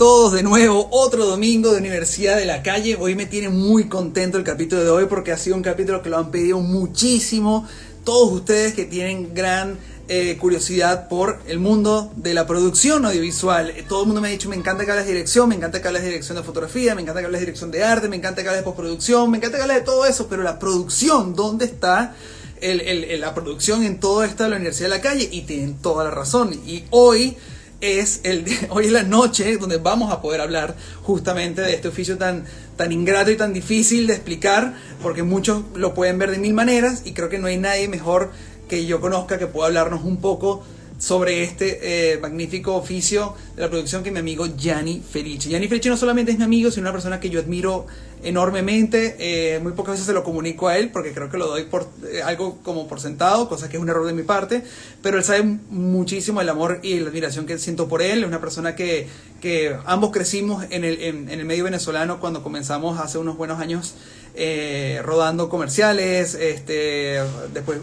todos de nuevo, otro domingo de Universidad de la Calle. Hoy me tiene muy contento el capítulo de hoy porque ha sido un capítulo que lo han pedido muchísimo. Todos ustedes que tienen gran eh, curiosidad por el mundo de la producción audiovisual. Todo el mundo me ha dicho, me encanta que hables de dirección, me encanta que hables de dirección de fotografía, me encanta que hables de dirección de arte, me encanta que hables de postproducción, me encanta que hables de todo eso, pero la producción, ¿dónde está? la producción en todo esto de la Universidad de la Calle y tienen toda la razón. Y hoy es el hoy es la noche donde vamos a poder hablar justamente de este oficio tan tan ingrato y tan difícil de explicar porque muchos lo pueden ver de mil maneras y creo que no hay nadie mejor que yo conozca que pueda hablarnos un poco sobre este eh, magnífico oficio de la producción que mi amigo Gianni Felice. Gianni Felice no solamente es mi amigo, sino una persona que yo admiro enormemente. Eh, muy pocas veces se lo comunico a él porque creo que lo doy por eh, algo como por sentado, cosa que es un error de mi parte. Pero él sabe muchísimo el amor y la admiración que siento por él. Es una persona que, que ambos crecimos en el, en, el medio venezolano cuando comenzamos hace unos buenos años rodando comerciales. Este, después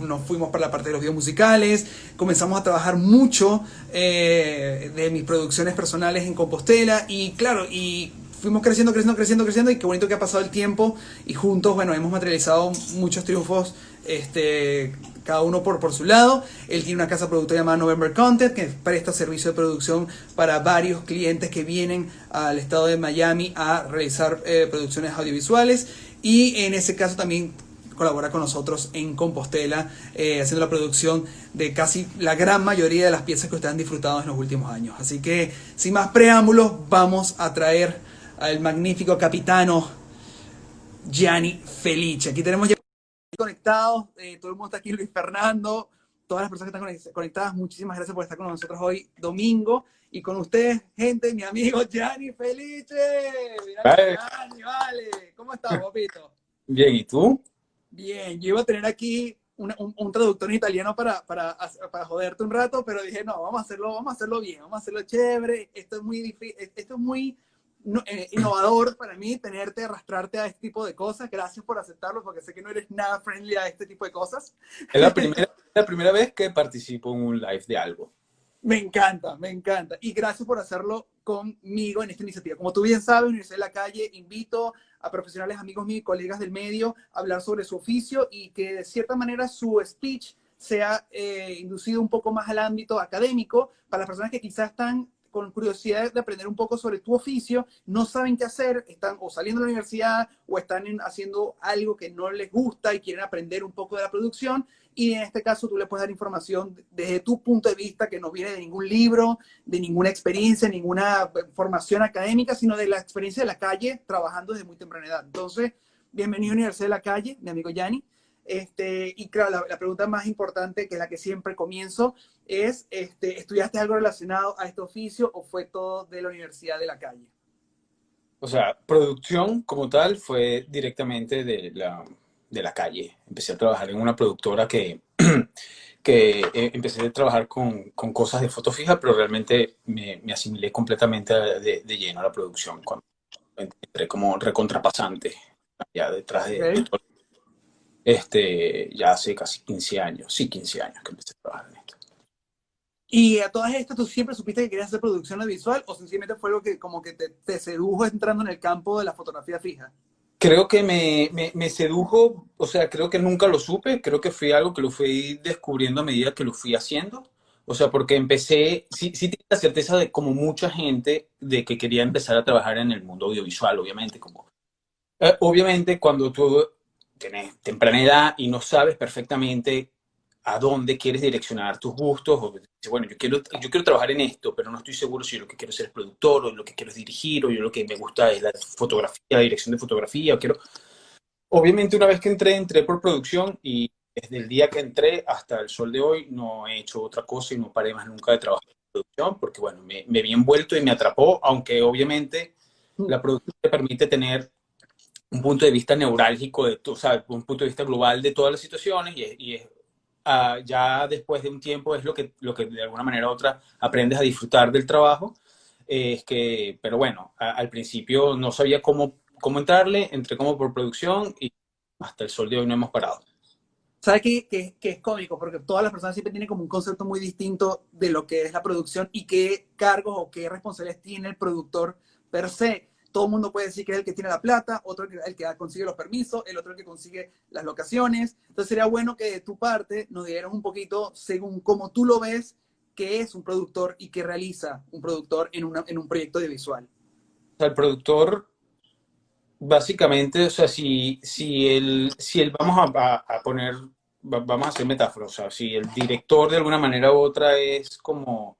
nos fuimos para la parte de los videos musicales, comenzamos a trabajar mucho eh, de mis producciones personales en Compostela y claro, y fuimos creciendo, creciendo, creciendo, creciendo y qué bonito que ha pasado el tiempo y juntos, bueno, hemos materializado muchos triunfos, este, cada uno por, por su lado. Él tiene una casa productora llamada November Content que presta servicio de producción para varios clientes que vienen al estado de Miami a realizar eh, producciones audiovisuales y en ese caso también colabora con nosotros en Compostela, eh, haciendo la producción de casi la gran mayoría de las piezas que ustedes han disfrutado en los últimos años. Así que, sin más preámbulos, vamos a traer al magnífico capitano Gianni Felice. Aquí tenemos ya conectados, eh, todo el mundo está aquí, Luis Fernando, todas las personas que están conectadas, muchísimas gracias por estar con nosotros hoy, domingo, y con ustedes, gente, mi amigo Gianni Felice. Gianni, vale. ¿Cómo estás, papito? Bien, ¿y tú? Bien, yo iba a tener aquí un, traductor en italiano para, para, para, joderte un rato, pero dije, no, vamos a hacerlo, vamos a hacerlo bien, vamos a hacerlo chévere. Esto es muy esto es muy eh, innovador para mí, tenerte, arrastrarte a este tipo de cosas. Gracias por aceptarlo, porque sé que no eres nada friendly a este tipo de cosas. Es la primera, la primera vez que participo en un live de algo. Me encanta, me encanta. Y gracias por hacerlo conmigo en esta iniciativa. Como tú bien sabes, Universidad de la Calle, invito a profesionales, amigos míos colegas del medio a hablar sobre su oficio y que de cierta manera su speech sea eh, inducido un poco más al ámbito académico para las personas que quizás están con curiosidad de aprender un poco sobre tu oficio, no saben qué hacer, están o saliendo de la universidad o están haciendo algo que no les gusta y quieren aprender un poco de la producción. Y en este caso tú le puedes dar información desde tu punto de vista que no viene de ningún libro, de ninguna experiencia, ninguna formación académica, sino de la experiencia de la calle trabajando desde muy temprana edad. Entonces, bienvenido a Universidad de la Calle, mi amigo Yanni. Este, y claro, la, pregunta más importante, que es la que siempre comienzo, es, este, ¿estudiaste algo relacionado a este oficio o fue todo de la Universidad de la Calle? O sea, producción como tal fue directamente de la, de la calle. Empecé a trabajar en una productora que, que eh, empecé a trabajar con, con, cosas de foto fija, pero realmente me, me asimilé completamente de, de, lleno a la producción cuando entré como recontrapasante ya detrás de, este, ya hace casi 15 años, sí, 15 años que empecé a trabajar en esto. ¿Y a todas estas tú siempre supiste que querías hacer producción audiovisual o sencillamente fue algo que como que te, te sedujo entrando en el campo de la fotografía fija? Creo que me, me, me, sedujo, o sea, creo que nunca lo supe, creo que fue algo que lo fui descubriendo a medida que lo fui haciendo. O sea, porque empecé, sí, sí tenía la certeza de como mucha gente de que quería empezar a trabajar en el mundo audiovisual, obviamente, como... Eh, obviamente cuando tú tienes temprana edad y no sabes perfectamente a dónde quieres direccionar tus gustos, o bueno, yo quiero, yo quiero trabajar en esto, pero no estoy seguro si lo que quiero ser es productor, o lo que quiero es dirigir, o yo lo que me gusta es la fotografía, la dirección de fotografía, o quiero... Obviamente una vez que entré, entré por producción y desde el día que entré hasta el sol de hoy no he hecho otra cosa y no paré más nunca de trabajar en producción, porque bueno, me, me vi envuelto y me atrapó, aunque obviamente la producción te permite tener un punto de vista neurálgico, de, o sea, un punto de vista global de todas las situaciones y, es, ah, ya después de un tiempo es lo que, lo que de alguna manera u otra aprendes a disfrutar del trabajo. es que, pero bueno, al principio no sabía cómo, cómo entrarle, entré como por producción y hasta el sol de hoy no hemos parado. ¿Sabes qué, qué, qué, es cómico? Porque todas las personas siempre tienen como un concepto muy distinto de lo que es la producción y qué cargos o qué responsabilidades tiene el productor per se. Todo mundo puede decir que es el que tiene la plata, otro el que consigue los permisos, el otro que consigue las locaciones. Entonces sería bueno que de tu parte nos dieras un poquito, según cómo tú lo ves, qué es un productor y qué realiza un productor en, una, en un proyecto audiovisual. El productor básicamente, o sea, si, si, el, si el, vamos a, a, poner, vamos a hacer metáforas, o sea, si el director de alguna manera u otra es como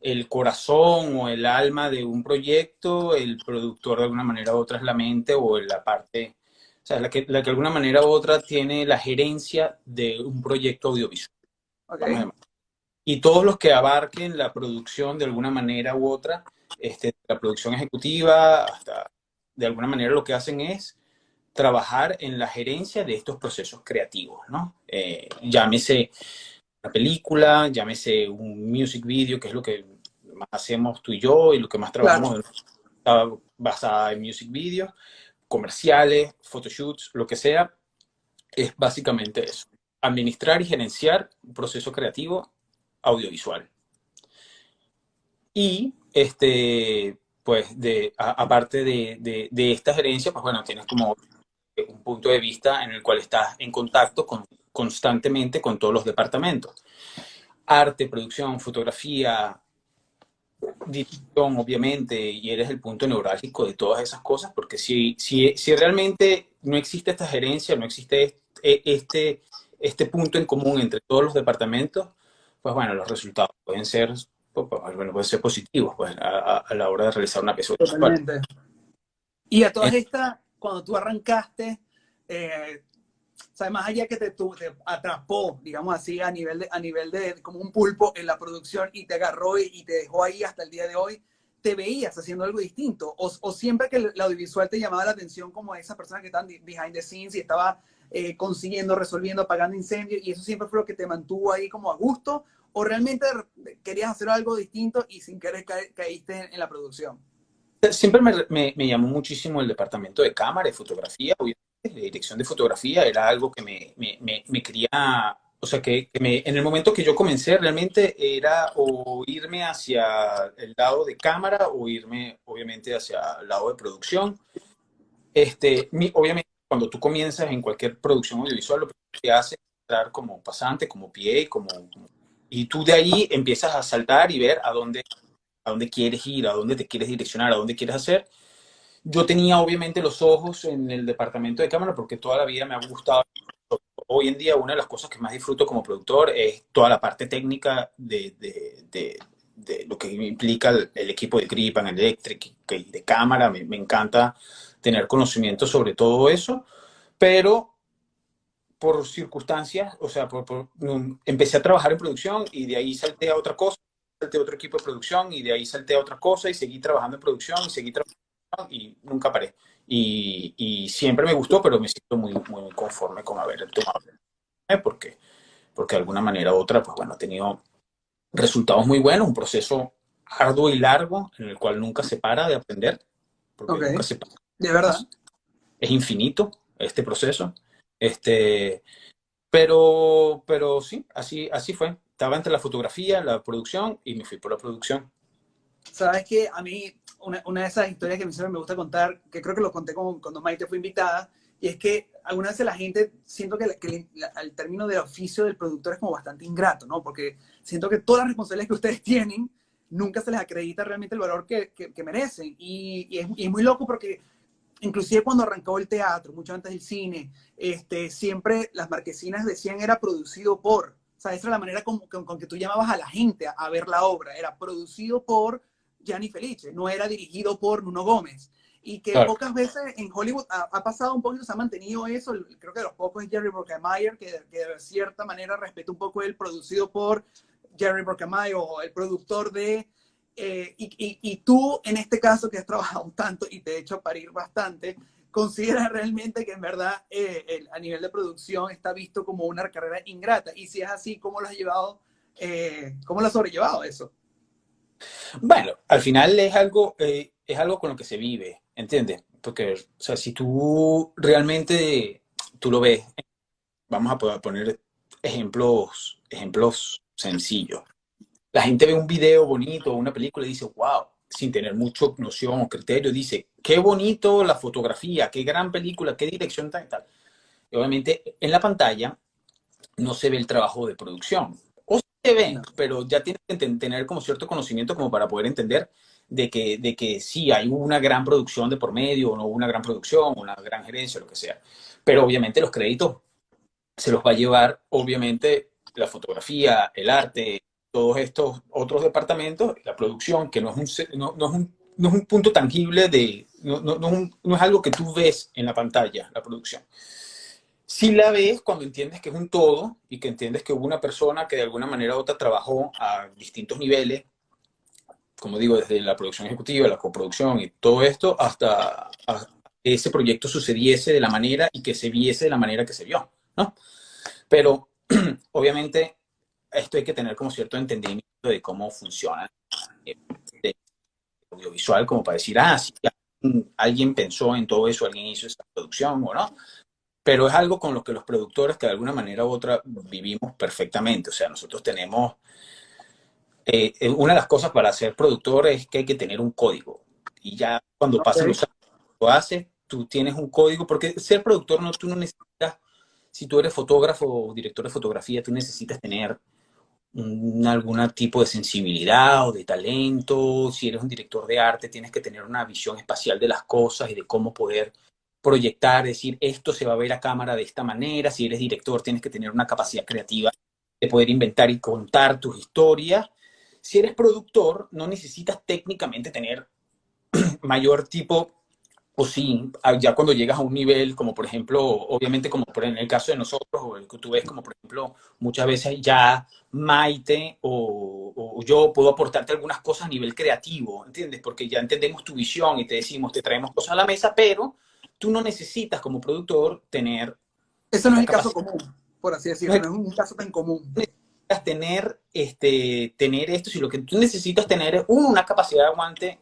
el corazón o el alma de un proyecto, el productor de alguna manera u otra es la mente o la parte, o sea, la que, la que de alguna manera u otra tiene la gerencia de un proyecto audiovisual. Y todos los que abarquen la producción de alguna manera u otra, este, la producción ejecutiva, hasta de alguna manera lo que hacen es trabajar en la gerencia de estos procesos creativos, ¿no? Eh, llámese película, llámese un music video, que es lo que más hacemos tú y yo y lo que más trabajamos claro. basada en music video, comerciales, photoshoots, lo que sea, es básicamente eso. Administrar y gerenciar un proceso creativo audiovisual. Y este, pues, de, aparte de, de, esta gerencia, pues bueno, tienes como un punto de vista en el cual estás en contacto con, constantemente con todos los departamentos. Arte, producción, fotografía, dirección, obviamente, y eres el punto neurálgico de todas esas cosas, porque si, si, si realmente no existe esta gerencia, no existe este, este punto en común entre todos los departamentos, pues bueno, los resultados pueden ser pues, pues, bueno, puede ser positivo pues, a, la hora de realizar una pieza. Y a todas estas, cuando tú arrancaste, eh, más allá que te, atrapó, digamos así, a nivel, de, a nivel de como un pulpo en la producción y te agarró y, te dejó ahí hasta el día de hoy, ¿te veías haciendo algo distinto? O, siempre que el, audiovisual te llamaba la atención como esa persona que estaba behind the scenes y estaba eh, consiguiendo, resolviendo, apagando incendios, y eso siempre fue lo que te mantuvo ahí como a gusto, o realmente querías hacer algo distinto y sin querer caíste en la producción? Siempre me, llamó muchísimo el departamento de cámara y fotografía, de dirección de fotografía, era algo que me, me quería, o sea, que, que en el momento que yo comencé realmente era o irme hacia el lado de cámara o irme, obviamente, hacia el lado de producción. Este, mi, obviamente, cuando tú comienzas en cualquier producción audiovisual, lo que haces es entrar como pasante, como pie, como y tú de ahí empiezas a saltar y ver a dónde, a dónde quieres ir, a dónde te quieres direccionar, a dónde quieres hacer. Yo tenía obviamente los ojos en el departamento de cámara porque toda la vida me ha gustado. Hoy en día una de las cosas que más disfruto como productor es toda la parte técnica de, de, de, lo que implica el, el, equipo de Gripan, Electric y de cámara. Me, me encanta tener conocimiento sobre todo eso, pero por circunstancias, o sea, por, empecé a trabajar en producción y de ahí salté a otra cosa, salté a otro equipo de producción y de ahí salté a otra cosa y seguí trabajando en producción y seguí trabajando y nunca paré. Y, y siempre me gustó, pero me siento muy, muy conforme con haber tomado. ¿eh? Porque, porque de alguna manera u otra, pues bueno, he tenido resultados muy buenos, un proceso arduo y largo en el cual nunca se para de aprender. Porque okay. nunca se para. De verdad. Es infinito este proceso. Este, pero, pero sí, así, así fue. Estaba entre la fotografía, la producción y me fui por la producción. Sabes que a mí, una, una de esas historias que siempre me gusta contar, que creo que lo conté cuando Maite fue invitada, y es que algunas veces la gente, siento que, que el término del oficio del productor es como bastante ingrato, ¿no? Porque siento que todas las responsabilidades que ustedes tienen, nunca se les acredita realmente el valor que, que, que merecen. Y, y, es, y, es, muy loco porque inclusive cuando arrancó el teatro, mucho antes del cine, este, siempre las marquesinas decían era producido por, o sea, esa era la manera con, con, con que tú llamabas a la gente a, a, ver la obra, era producido por Gianni Felice, no era dirigido por Nuno Gómez. Y que claro. pocas veces en Hollywood ha, ha, pasado un poquito, se ha mantenido eso, creo que de los pocos es Jerry Bruckheimer, que, que de cierta manera respeta un poco el producido por Jerry Bruckheimer o el productor de eh, y, y, y, tú, en este caso, que has trabajado tanto y te he hecho parir bastante, ¿consideras realmente que en verdad eh, el, a nivel de producción está visto como una carrera ingrata? Y si es así, ¿cómo lo has llevado? Eh, ¿Cómo lo has sobrellevado eso? Bueno, al final es algo, eh, es algo con lo que se vive, ¿entiendes? Porque, o sea, si tú realmente, tú lo ves, vamos a poner ejemplos, ejemplos sencillos. La gente ve un video bonito una película y dice, wow, sin tener mucha noción o criterio, dice, qué bonito la fotografía, qué gran película, qué dirección tal y tal. Y obviamente en la pantalla no se ve el trabajo de producción. Pero ya tienes que tener como cierto conocimiento como para poder entender de que, de que sí hay una gran producción de por medio, o no una gran producción, una gran gerencia, lo que sea. Pero obviamente los créditos se los va a llevar, obviamente, la fotografía, el arte, todos estos otros departamentos, la producción, que no es un, no, es un, no es un punto tangible de, no, no, es algo que tú ves en la pantalla, la producción. Si la ves cuando entiendes que es un todo y que entiendes que hubo una persona que de alguna manera u otra trabajó a distintos niveles, como digo, desde la producción ejecutiva, la coproducción y todo esto, hasta ese proyecto sucediese de la manera y que se viese de la manera que se vio, ¿no? Pero obviamente esto hay que tener como cierto entendimiento de cómo funciona el eh, audiovisual, como para decir, ah, sí, alguien pensó en todo eso, alguien hizo esa producción o no. Pero es algo con lo que los productores, que de alguna manera u otra vivimos perfectamente. O sea, nosotros tenemos. Eh, eh, una de las cosas para ser productor es que hay que tener un código. Y ya cuando pasan los años, lo haces, tú tienes un código, porque ser productor no, tú no necesitas, si tú eres fotógrafo o director de fotografía, tú necesitas tener algún tipo de sensibilidad o de talento. Si eres un director de arte, tienes que tener una visión espacial de las cosas y de cómo poder proyectar, decir, esto se va a ver a cámara de esta manera. Si eres director, tienes que tener una capacidad creativa de poder inventar y contar tus historias. Si eres productor, no necesitas técnicamente tener mayor tipo o sí, ah, ya cuando llegas a un nivel, como por ejemplo, obviamente como en el caso de nosotros, o el que tú ves como por ejemplo, muchas veces ya Maite o, yo puedo aportarte algunas cosas a nivel creativo, ¿entiendes? Porque ya entendemos tu visión y te decimos, te traemos cosas a la mesa, pero tú no necesitas como productor tener... Eso no es el caso común, por así decirlo, no, es un caso tan común. Necesitas tener, este, tener esto, si lo que tú necesitas tener es una capacidad de aguante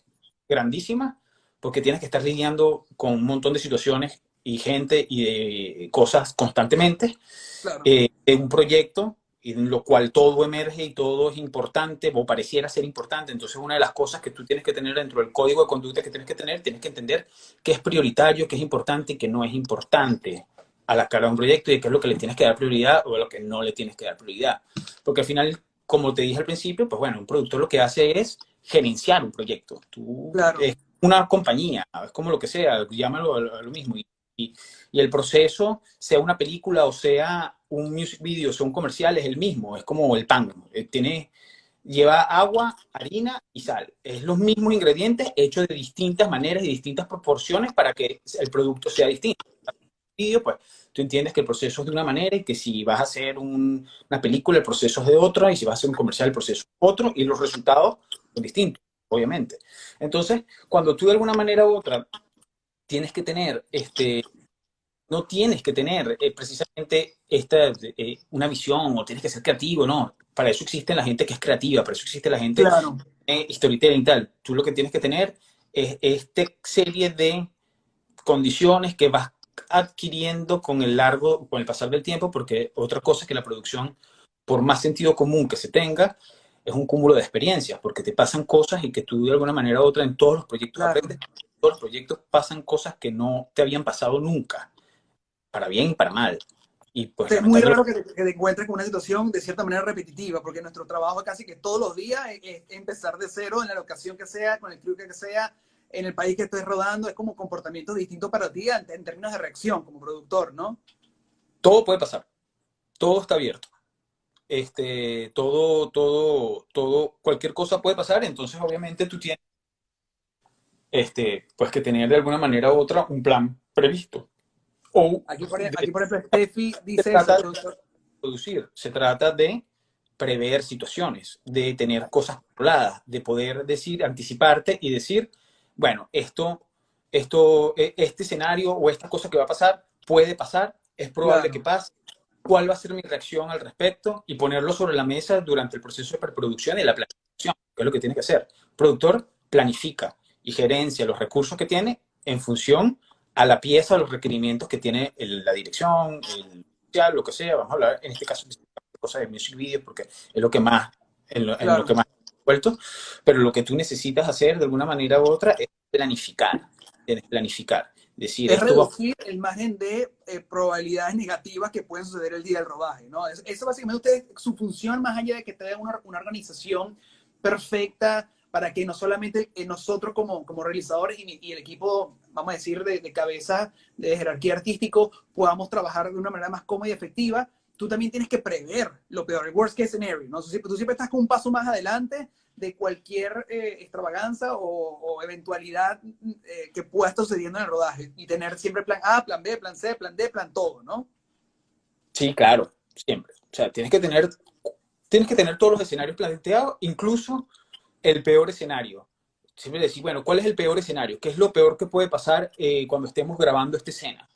grandísima, porque tienes que estar lidiando con un montón de situaciones y gente y de cosas constantemente eh, en un proyecto en lo cual todo emerge y todo es importante o pareciera ser importante. Entonces, una de las cosas que tú tienes que tener dentro del código de conducta que tienes que tener, tienes que entender qué es prioritario, qué es importante y qué no es importante a la cara de un proyecto y qué es lo que le tienes que dar prioridad o a lo que no le tienes que dar prioridad. Porque al final, como te dije al principio, pues bueno, un productor lo que hace es gerenciar un proyecto. Tú claro una compañía, es como lo que sea, llámalo a lo mismo. Y, y, el proceso, sea una película o sea un music video, sea un comercial, es el mismo, es como el pan. Eh, tiene, lleva agua, harina y sal. Es los mismos ingredientes hechos de distintas maneras y distintas proporciones para que el producto sea distinto. Video, pues tú entiendes que el proceso es de una manera y que si vas a hacer una película, el proceso es de otra, y si vas a hacer un comercial, el proceso es otro, y los resultados son distintos obviamente. Entonces, cuando tú de alguna manera u otra tienes que tener, este, no tienes que tener eh, precisamente esta, eh, una visión o tienes que ser creativo, no. Para eso existe la gente que es creativa, para eso existe la gente claro. eh, y tal. Tú lo que tienes que tener es esta serie de condiciones que vas adquiriendo con el largo, con el pasar del tiempo, porque otra cosa es que la producción, por más sentido común que se tenga, es un cúmulo de experiencias, porque te pasan cosas y que tú de alguna manera u otra en todos los proyectos aprendes. Todos los proyectos pasan cosas que no te habían pasado nunca, para bien y para mal. Y pues, es muy raro que te, encuentres con una situación de cierta manera repetitiva, porque nuestro trabajo casi que todos los días es, empezar de cero en la locación que sea, con el club que sea, en el país que estés rodando, es como comportamientos distintos para ti en términos de reacción como productor, ¿no? Todo puede pasar, todo está abierto este, todo, todo, todo, cualquier cosa puede pasar, entonces obviamente tú tienes este, pues que tener de alguna manera u otra un plan previsto. O aquí por, ejemplo, Steffi dice se trata de producir, se trata de prever situaciones, de tener cosas controladas, de poder decir, anticiparte y decir, bueno, esto, esto, e, este escenario o esta cosa que va a pasar puede pasar, es probable que pase, cuál va a ser mi reacción al respecto y ponerlo sobre la mesa durante el proceso de preproducción y la planificación, que es lo que tiene que hacer. El productor planifica y gerencia los recursos que tiene en función a la pieza, a los requerimientos que tiene la dirección, social, lo que sea, vamos a hablar en este caso de cosas de music videos porque es lo que más, en lo, en lo que más vuelto, pero lo que tú necesitas hacer de alguna manera u otra es planificar, es planificar. Decir, es reducir el margen de eh, probabilidades negativas que pueden suceder el día del rodaje, ¿no? Eso, básicamente usted, su función, más allá de que tenga una, una organización perfecta para que no solamente eh, nosotros como, como realizadores y, y, el equipo, vamos a decir, de, cabeza de jerarquía artístico, podamos trabajar de una manera más cómoda y efectiva, tú también tienes que prever lo peor, el worst case scenario, ¿no? Tú siempre estás con un paso más adelante de cualquier eh, extravaganza o, o eventualidad eh, que pueda estar sucediendo en el rodaje y tener siempre plan A, plan B, plan C, plan D, plan todo, ¿no? Sí, claro, siempre. O sea, tienes que tener, tienes que tener todos los escenarios planteados, incluso el peor escenario. Siempre decir, bueno, ¿cuál es el peor escenario? ¿Qué es lo peor que puede pasar eh, cuando estemos grabando esta escena?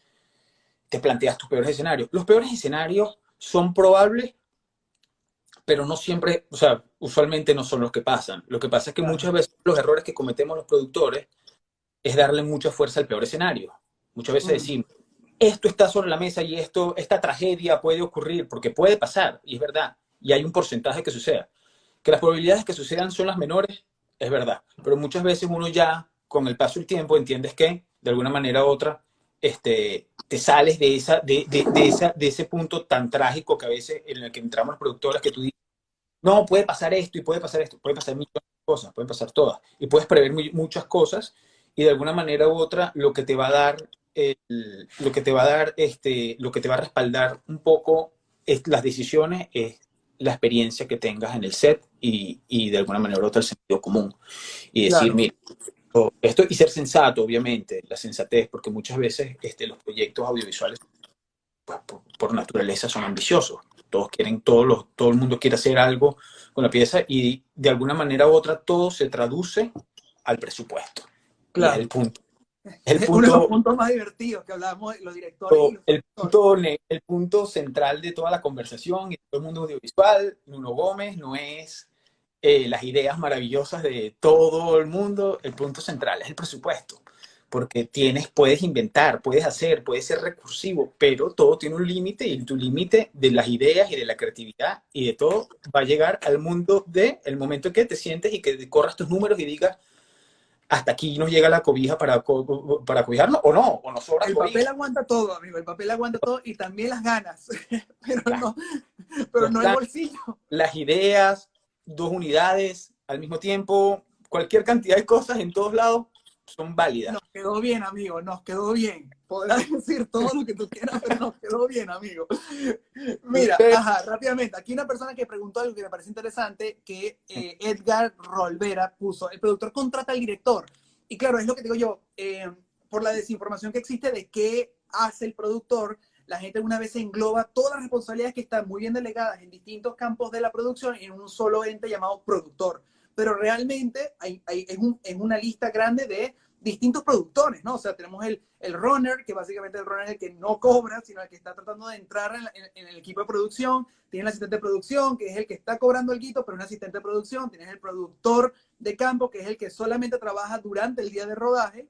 Te planteas tus peores escenarios. Los peores escenarios son probables, pero no siempre, o sea, usualmente no son los que pasan. Lo que pasa es que muchas veces los errores que cometemos los productores es darle mucha fuerza al peor escenario. Muchas veces mm. decimos, esto está sobre la mesa y esto, esta tragedia puede ocurrir, porque puede pasar, y es verdad, y hay un porcentaje que suceda. Que las probabilidades que sucedan son las menores, es verdad, pero muchas veces uno ya, con el paso del tiempo, entiendes que, de alguna manera u otra, este, te sales de, esa, de, de, esa, de ese punto tan trágico que a veces en el que entramos los productores que tú dices, no, puede pasar esto y puede pasar esto, puede pasar millones de cosas, pueden pasar todas, y puedes prever muchas cosas, y de alguna manera u otra lo que te va a dar, el, lo que te va a dar, este, lo que te va a respaldar un poco es, las decisiones es la experiencia que tengas en el set y, y de alguna manera u otra el sentido común. Y decir, claro. mira, esto y ser sensato, obviamente, la sensatez, porque muchas veces este, los proyectos audiovisuales, pues, por, por, naturaleza, son ambiciosos. Todos quieren, todos los, todo el mundo quiere hacer algo con la pieza y de alguna manera u otra todo se traduce al presupuesto. Claro. Es el punto. El punto, uno de los puntos más divertidos que hablamos los directores. Todo, los el, punto, el punto central de toda la conversación y todo el mundo audiovisual, Nuno Gómez, no es eh, las ideas maravillosas de todo el mundo, el punto central es el presupuesto, porque tienes, puedes inventar, puedes hacer, puedes ser recursivo, pero todo tiene un límite y tu límite de las ideas y de la creatividad y de todo va a llegar al mundo de el momento en que te sientes y que corras tus números y digas, hasta aquí nos llega la cobija para, para cobijarnos o no, o nos sobra El cobija. papel aguanta todo, amigo, el papel aguanta todo y también las ganas, pero claro. no, pero no el bolsillo. Las ideas, dos unidades al mismo tiempo, cualquier cantidad de cosas en todos lados son válidas. Nos quedó bien, amigo, nos quedó bien. Podrás decir todo lo que tú quieras, pero nos quedó bien, amigo. Mira, ajá, rápidamente, aquí una persona que preguntó algo que me parece interesante, que eh, Edgar Rolvera puso, el productor contrata al director. Y claro, es lo que digo yo, eh, por la desinformación que existe de qué hace el productor, la gente una vez engloba todas las responsabilidades que están muy bien delegadas en distintos campos de la producción en un solo ente llamado productor. Pero realmente hay, hay, es, un, es, una lista grande de distintos productores, ¿no? O sea, tenemos el, el runner, que básicamente el runner es el que no cobra, sino el que está tratando de entrar en, el equipo de producción. Tienes el asistente de producción, que es el que está cobrando el guito, pero un asistente de producción. Tienes el productor de campo, que es el que solamente trabaja durante el día de rodaje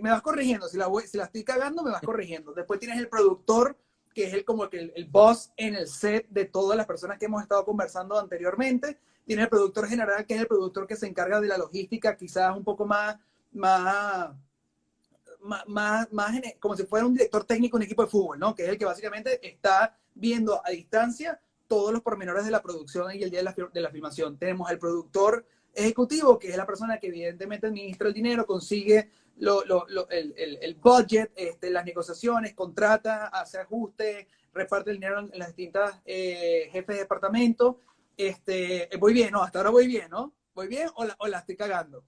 me vas corrigiendo, si la, voy, si la estoy cagando, me vas corrigiendo. Después tienes el productor, que es el, como que el, el, boss en el set de todas las personas que hemos estado conversando anteriormente. Tienes el productor general, que es el productor que se encarga de la logística, quizás un poco más, más, más, más, más como si fuera un director técnico en equipo de fútbol, ¿no? Que es el que básicamente está viendo a distancia todos los pormenores de la producción y el día de la, de la filmación. Tenemos el productor ejecutivo, que es la persona que evidentemente administra el dinero, consigue lo, lo, lo, el, el, el, budget, este, las negociaciones, contrata, hace ajustes, reparte el dinero en las distintas eh, jefes de departamento. Este, voy bien, ¿no? Hasta ahora voy bien, ¿no? ¿Voy bien o la, o la estoy cagando?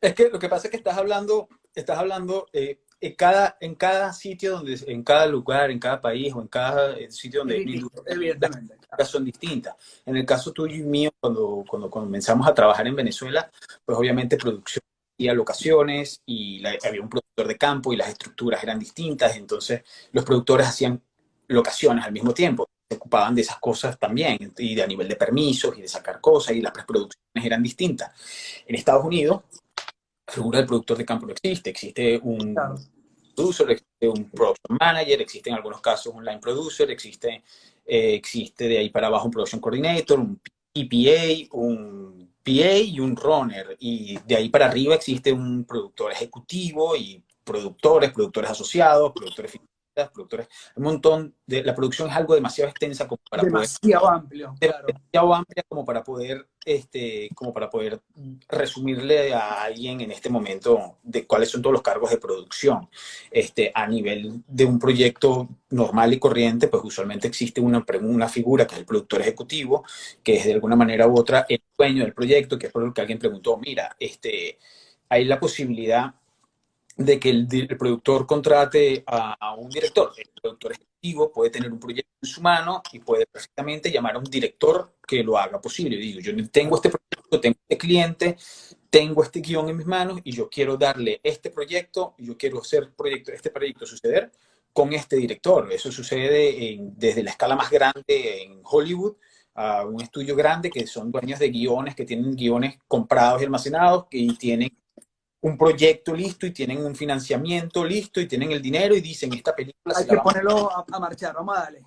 Es que lo que pasa es que estás hablando, estás hablando eh, en, cada, en cada sitio, donde, en cada lugar, en cada país o en cada eh, sitio donde sí, evidentemente. Las son distintas. En el caso tuyo y mío, cuando, cuando comenzamos a trabajar en Venezuela, pues obviamente producción y locaciones y la, había un productor de campo y las estructuras eran distintas, entonces los productores hacían locaciones al mismo tiempo, se ocupaban de esas cosas también, y de a nivel de permisos y de sacar cosas, y las preproducciones eran distintas. En Estados Unidos, la figura del productor de campo no existe, existe un, claro. producer, existe un production manager, existe en algunos casos un line producer, existe, eh, existe de ahí para abajo un production coordinator, un PPA, un PA y un runner. Y de ahí para arriba existe un productor ejecutivo y productores, productores asociados, productores productores, un montón de, la producción es algo demasiado extensa como para demasiado amplio, demasiado amplia como para poder, este, como para poder resumirle a alguien en este momento de cuáles son todos los cargos de producción. Este, a nivel de un proyecto normal y corriente, pues usualmente existe una, una figura que es el productor ejecutivo, que es de alguna manera u otra el dueño del proyecto, que es por lo que alguien preguntó, mira, este, hay la posibilidad de que el, productor contrate a, un director. El productor ejecutivo puede tener un proyecto en su mano y puede perfectamente llamar a un director que lo haga posible. Digo, yo tengo este proyecto, tengo este cliente, tengo este guion en mis manos y yo quiero darle este proyecto, y yo quiero hacer proyecto, este proyecto suceder con este director. Eso sucede desde la escala más grande en Hollywood a un estudio grande que son dueños de guiones, que tienen guiones comprados y almacenados y tienen un proyecto listo y tienen un financiamiento listo y tienen el dinero y dicen esta película hay que ponerlo a, marchar vamos a darle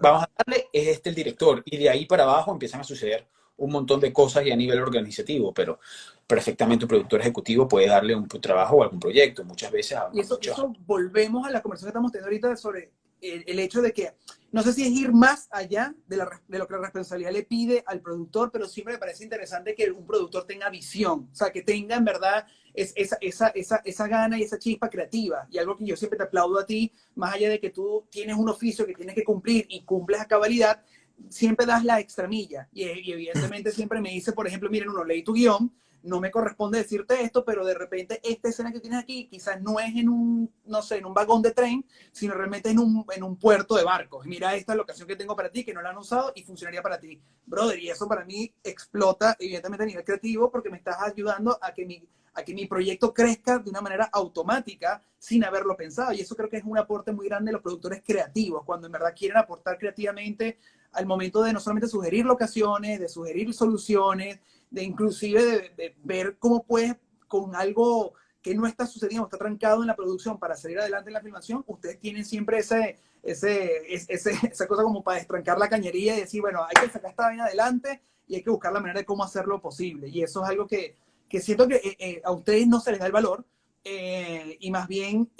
vamos a darle es este el director. Y de ahí para abajo empiezan a suceder un montón de cosas y a nivel organizativo pero perfectamente un productor ejecutivo puede darle un trabajo o algún proyecto. Muchas veces y eso, eso volvemos a la conversación que estamos teniendo ahorita sobre el, hecho de que, no sé si es ir más allá de, lo que la responsabilidad le pide al productor, pero siempre me parece interesante que un productor tenga visión, o sea, que tenga en verdad es, esa, esa, esa, esa gana y esa chispa creativa. Y algo que yo siempre te aplaudo a ti, más allá de que tú tienes un oficio que tienes que cumplir y cumples a cabalidad, siempre das la extramilla. Y, y evidentemente siempre me dice, por ejemplo, miren, uno leí tu guion, no me corresponde decirte esto, pero de repente esta escena que tienes aquí quizás no es en un, no sé, en un vagón de tren, sino realmente en un, en un puerto de barcos. Mira esta locación que tengo para ti, que no la han usado y funcionaría para ti. Brother, y eso para mí explota evidentemente a nivel creativo porque me estás ayudando a que mi, a que mi proyecto crezca de una manera automática sin haberlo pensado. Y eso creo que es un aporte muy grande de los productores creativos, cuando en verdad quieren aportar creativamente al momento de no solamente sugerir locaciones, de sugerir soluciones, de inclusive de, ver cómo puedes con algo que no está sucediendo, está trancado en la producción para salir adelante en la filmación, ustedes tienen siempre ese, ese, ese, esa cosa como para destrancar la cañería y decir, bueno, hay que sacar esta vaina adelante y hay que buscar la manera de cómo hacerlo posible. Y eso es algo que, que siento que eh, eh, a ustedes no se les da el valor eh, y más bien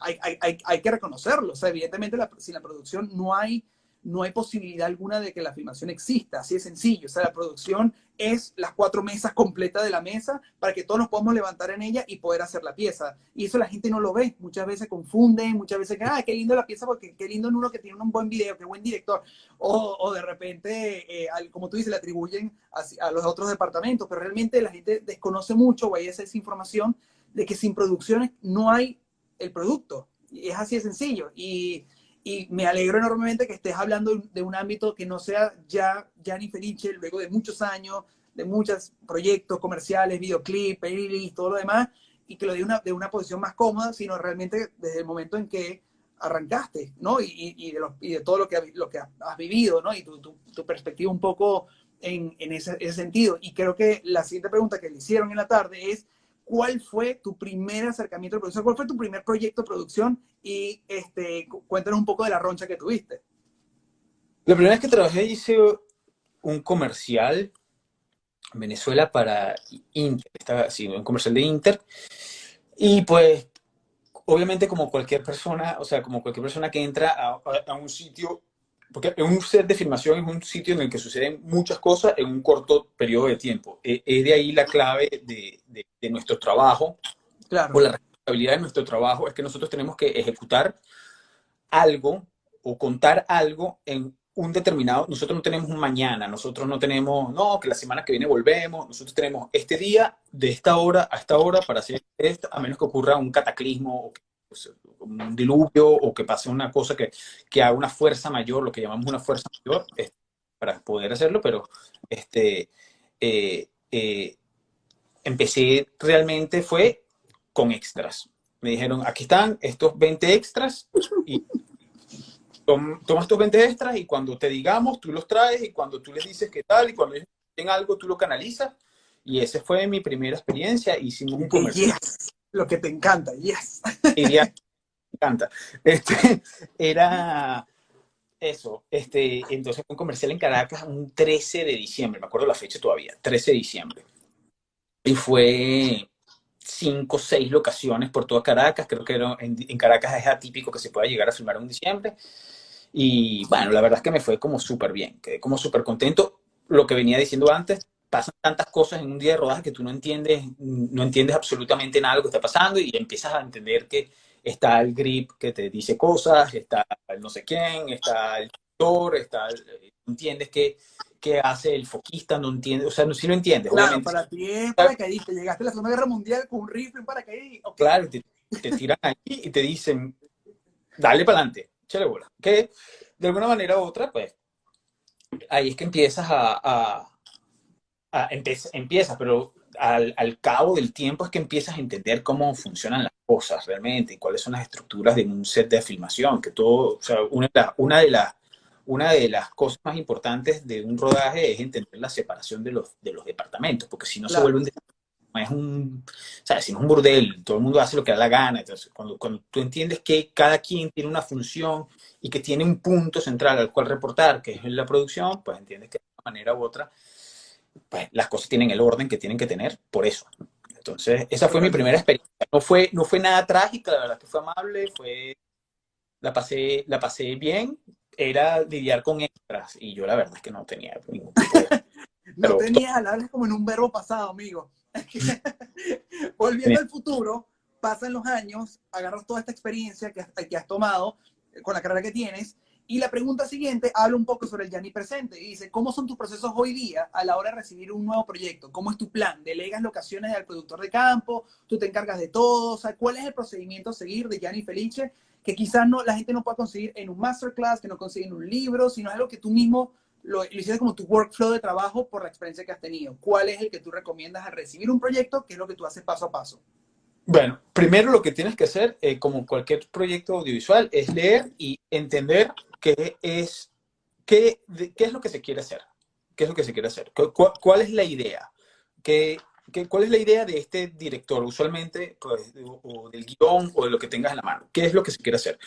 hay, hay, hay, que reconocerlo. O sea, evidentemente la, sin la producción no hay no hay posibilidad alguna de que la filmación exista, así de sencillo. O sea, la producción es las cuatro mesas completas de la mesa para que todos nos podamos levantar en ella y poder hacer la pieza. Y eso la gente no lo ve. Muchas veces confunden, muchas veces que, ah, qué lindo la pieza porque qué lindo en uno que tiene un buen video, qué buen director. O, o de repente, eh, como tú dices, le atribuyen a, los otros departamentos, pero realmente la gente desconoce mucho o hay esa información de que sin producciones no hay el producto. Es así de sencillo. Y y me alegro enormemente que estés hablando de un ámbito que no sea ya Gianni Felice, luego de muchos años, de muchos proyectos comerciales, videoclip, y todo lo demás, y que lo de una, de una posición más cómoda, sino realmente desde el momento en que arrancaste, ¿no? Y, y, de, y de, todo lo que, lo que has vivido, ¿no? Y tu, tu, tu perspectiva un poco en, en ese, ese, sentido. Y creo que la siguiente pregunta que le hicieron en la tarde es, ¿cuál fue tu primer acercamiento de producción? ¿Cuál fue tu primer proyecto de producción? Y este, cuéntanos un poco de la roncha que tuviste. La primera vez que trabajé hice un comercial en Venezuela para Inter, estaba así, un comercial de Inter. Y pues, obviamente como cualquier persona, o sea, como cualquier persona que entra a, a un sitio porque un set de filmación es un sitio en el que suceden muchas cosas en un corto periodo de tiempo. E, es de ahí la clave de, de, nuestro trabajo, claro. o la responsabilidad de nuestro trabajo, es que nosotros tenemos que ejecutar algo o contar algo en un determinado, nosotros no tenemos un mañana, nosotros no tenemos, no, que la semana que viene volvemos, nosotros tenemos este día de esta hora a esta hora para hacer esto, a menos que ocurra un cataclismo o que un diluvio o que pase una cosa que, que haga una fuerza mayor, lo que llamamos una fuerza mayor, para poder hacerlo, pero este, eh, eh, empecé realmente fue con extras. Me dijeron, aquí están estos 20 extras y tomas tus 20 extras y cuando te digamos, tú los traes y cuando tú les dices qué tal y cuando ellos algo, tú lo canalizas. Y esa fue mi primera experiencia. Hicimos un comercial Lo que te encanta, yes. Iría, me encanta. Este, era eso, este, entonces un comercial en Caracas un 13 de diciembre, me acuerdo la fecha todavía, 13 de diciembre. Y fue cinco o seis locaciones por toda Caracas, creo que en, en, Caracas es atípico que se pueda llegar a filmar en diciembre. Y bueno, la verdad es que me fue como súper bien, quedé como súper contento. Lo que venía diciendo antes, pasan tantas cosas en un día de rodaje que tú no entiendes, no entiendes absolutamente nada de lo que está pasando y empiezas a entender que está el grip que te dice cosas, está el no sé quién, está el tutor, está el, entiendes que qué hace el foquista, no entiende, o sea, no, si lo entiendes. Claro, obviamente. para ti es paracaidista, llegaste a la Segunda Guerra Mundial con un rifle en paracaidista. Okay. Claro, te, te tiran ahí y te dicen, dale para adelante, échale bola. Que de alguna manera u otra, pues, ahí es que empiezas a, a, a empieza, empiezas, pero al, al, cabo del tiempo es que empiezas a entender cómo funcionan las cosas realmente y cuáles son las estructuras de un set de filmación, que todo, o sea, una, una de las una de las cosas más importantes de un rodaje es entender la separación de los, de los departamentos, porque si no claro. se vuelve un, es un, o sea, si no es un burdel, todo el mundo hace lo que da la gana, entonces cuando, cuando tú entiendes que cada quien tiene una función y que tiene un punto central al cual reportar, que es la producción, pues entiendes que de una manera u otra, pues las cosas tienen el orden que tienen que tener por eso. Entonces, esa fue mi primera experiencia. No fue, no fue nada trágica, la verdad que fue amable, fue, la pasé, la pasé bien, era lidiar con extras y yo la verdad es que no tenía ningún tipo de... no tenía, hablas como en un verbo pasado, amigo. Volviendo al futuro, pasan los años, agarras toda esta experiencia que has, que has tomado eh, con la carrera que tienes y la pregunta siguiente habla un poco sobre el Yanni presente y dice, ¿cómo son tus procesos hoy día a la hora de recibir un nuevo proyecto? ¿Cómo es tu plan? ¿Delegas locaciones al productor de campo? ¿Tú te encargas de todo? ¿cuál es el procedimiento a seguir de Yanni Felice que quizás no, la gente no pueda conseguir en un masterclass, que no consigue en un libro, sino algo que tú mismo lo, lo hiciste como tu workflow de trabajo por la experiencia que has tenido. ¿Cuál es el que tú recomiendas al recibir un proyecto? ¿Qué es lo que tú haces paso a paso? Bueno, primero lo que tienes que hacer, eh, como cualquier proyecto audiovisual, es leer y entender qué es, qué, de, qué es lo que se quiere hacer. ¿Qué es lo que se quiere hacer? ¿Cuál, cuál es la idea? ¿Qué, ¿Qué, ¿Cuál es la idea de este director? Usualmente, pues, o, o, del guion o de lo que tengas en la mano. ¿Qué es lo que se quiere hacer?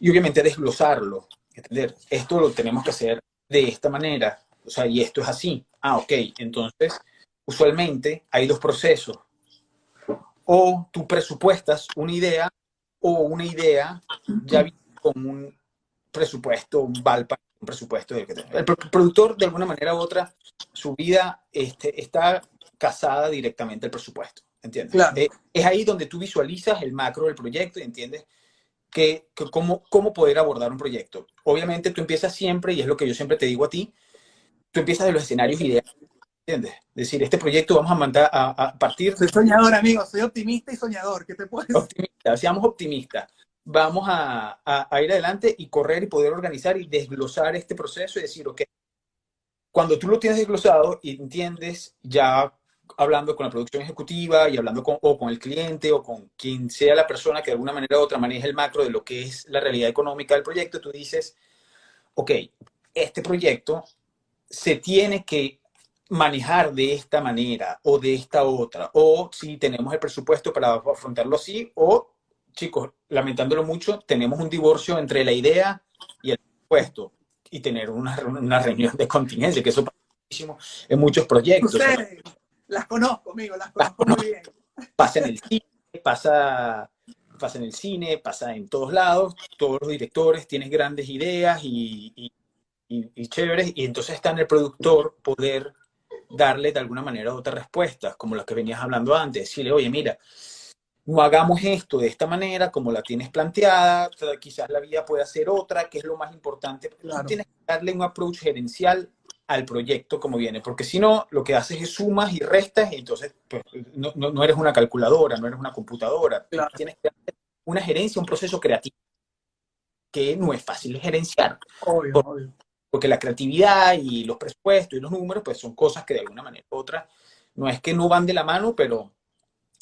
Y obviamente desglosarlo, entender. Esto lo tenemos que hacer de esta manera. O sea, y esto es así. Ah, ok. Entonces, usualmente hay dos procesos. O tú presupuestas una idea o una idea ya con un presupuesto, un valpa, un presupuesto. El productor, de alguna manera u otra, su vida este, está casada directamente al presupuesto, ¿entiendes? Claro. Eh, es ahí donde tú visualizas el macro del proyecto y entiendes que, que cómo, cómo poder abordar un proyecto. Obviamente tú empiezas siempre, y es lo que yo siempre te digo a ti, tú empiezas de los escenarios ideales, ¿entiendes? Es decir, este proyecto vamos a mandar a, a partir... Soy soñador, amigo, soy optimista y soñador, ¿qué te puedes decir? Optimista, seamos optimistas. Vamos a, ir adelante y correr y poder organizar y desglosar este proceso y decir, ok, cuando tú lo tienes desglosado y entiendes ya hablando con la producción ejecutiva y hablando con, o con el cliente o con quien sea la persona que de alguna manera u otra maneja el macro de lo que es la realidad económica del proyecto, tú dices, ok, este proyecto se tiene que manejar de esta manera o de esta otra, o si tenemos el presupuesto para afrontarlo así, o chicos, lamentándolo mucho, tenemos un divorcio entre la idea y el presupuesto y tener una, una reunión de contingencia, que eso pasa en muchos proyectos. Ustedes, las conozco, amigo, las conozco las muy bien. Pasa en el cine, pasa, pasa en el cine, pasa en todos lados, todos los directores tienen grandes ideas y, y, y, y chéveres, y entonces está en el productor poder darle de alguna manera otra respuesta, como las que venías hablando antes, decirle, oye, mira, no hagamos esto de esta manera, como la tienes planteada, o sea, quizás la vida puede ser otra, que es lo más importante. Claro. Tienes que darle un approach gerencial al proyecto como viene, porque si no, lo que haces es sumas y restas, y entonces pues, no, no, no, eres una calculadora, no eres una computadora. Claro. Tienes que hacer una gerencia, un proceso creativo, que no es fácil gerenciar. Obvio, Por- obvio. porque la creatividad y los presupuestos y los números, pues son cosas que de alguna manera u otra, no es que no van de la mano, pero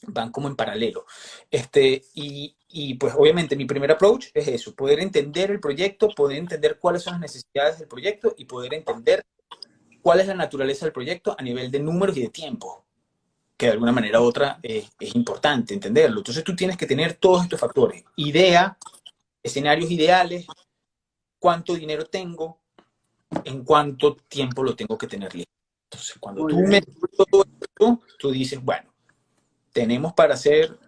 van como en paralelo. Este, y, y pues obviamente mi primer approach es eso, poder entender el proyecto, poder entender cuáles son las necesidades del proyecto y poder entender cuál es la naturaleza del proyecto a nivel de números y de tiempo. que de alguna manera u otra es, es importante entenderlo. Entonces tú tienes que tener todos estos factores. Idea, escenarios ideales, cuánto dinero tengo, en cuánto tiempo lo tengo que tener listo. Entonces, cuando tú me todo esto, tú dices, bueno, tenemos para hacer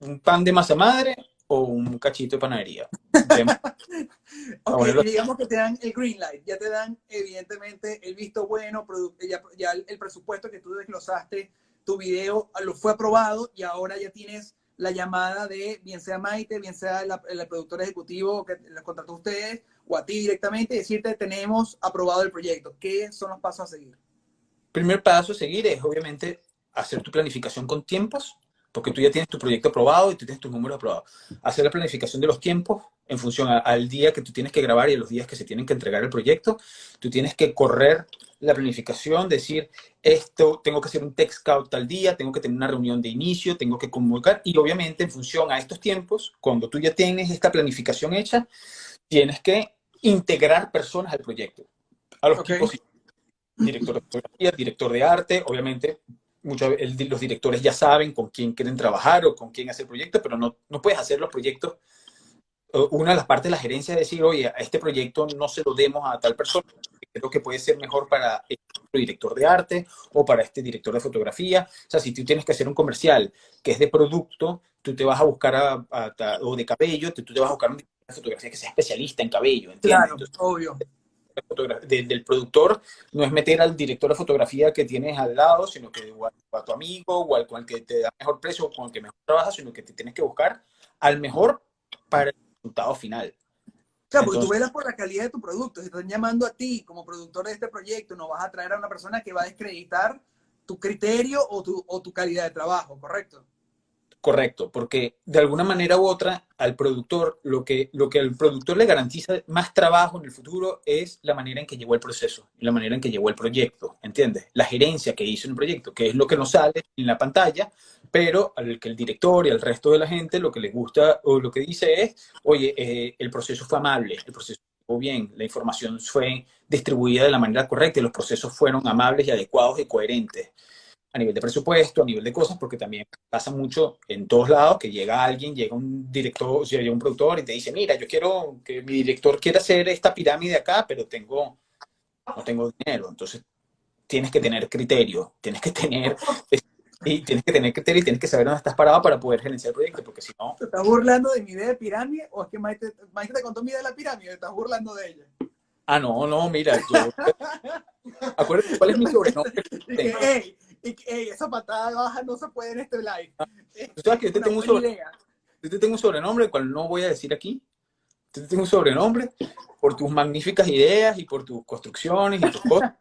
un pan de masa madre o un cachito de panadería. okay, digamos que te dan el green light, ya te dan evidentemente el visto bueno, ya, ya el, presupuesto que tú desglosaste, tu video lo fue aprobado y ahora ya tienes la llamada de bien sea Maite, bien sea el productor ejecutivo que les contrató a ustedes o a ti directamente, decirte tenemos aprobado el proyecto. ¿Qué son los pasos a seguir? Primer paso a seguir es obviamente hacer tu planificación con tiempos, porque tú ya tienes tu proyecto aprobado y tú tienes tus números aprobados. Hacer la planificación de los tiempos en función al día que tú tienes que grabar y a los días que se tienen que entregar el proyecto. Tú tienes que correr la planificación, decir, esto, tengo que hacer un text scout tal día, tengo que tener una reunión de inicio, tengo que comunicar y obviamente en función a estos tiempos, cuando tú ya tienes esta planificación hecha, tienes que integrar personas al proyecto. A los equipos, director de fotografía, director de arte, obviamente muchos los directores ya saben con quién quieren trabajar o con quién hacer el proyecto, pero no, no puedes hacer los proyectos. Una de las partes de la gerencia es decir, oye, a este proyecto no se lo demos a tal persona, creo que puede ser mejor para este director de arte o para este director de fotografía. O sea, si tú tienes que hacer un comercial que es de producto, tú te vas a buscar a, o de cabello, tú te vas a buscar un director de fotografía que sea especialista en cabello, ¿entiendes? Claro, obvio del productor no es meter al director de fotografía que tienes al lado, sino que o a, tu amigo o al con el que te da mejor precio o con el que mejor trabajas, sino que te tienes que buscar al mejor para el resultado final. Claro, porque tú velas por la calidad de tu producto. Si te están llamando a ti como productor de este proyecto, no vas a traer a una persona que va a descreditar tu criterio o tu, o tu calidad de trabajo, ¿correcto? Correcto, porque de alguna manera u otra al productor, lo que, lo que al productor le garantiza más trabajo en el futuro es la manera en que llevó el proceso la manera en que llevó el proyecto, ¿entiendes? La gerencia que hizo en el proyecto, que es lo que nos sale en la pantalla, pero al que el director y al resto de la gente lo que les gusta o lo que dice es, oye, eh, el proceso fue amable, el proceso fue bien, la información fue distribuida de la manera correcta y los procesos fueron amables y adecuados y coherentes a nivel de presupuesto, a nivel de cosas, porque también pasa mucho en todos lados que llega alguien, llega un director, llega un productor y te dice, mira, yo quiero que mi director quiera hacer esta pirámide acá, pero tengo, no tengo dinero. Entonces, tienes que tener criterio, tienes que tener, y tienes que tener criterio y tienes que saber dónde estás parado para poder gerenciar el proyecto, porque si no... ¿Te estás burlando de mi idea de pirámide o es que Maite, te contó mi idea de la pirámide? ¿Te estás burlando de ella? Ah, no, no, mira, yo... Acuérdate cuál es mi sobrenombre. Y que esa patada baja no se puede en este live. Tú sabes que yo te, tengo un, yo te tengo un sobrenombre, el cual no voy a decir aquí. Yo te tengo un sobrenombre por tus magníficas ideas y por tus construcciones y tus cosas.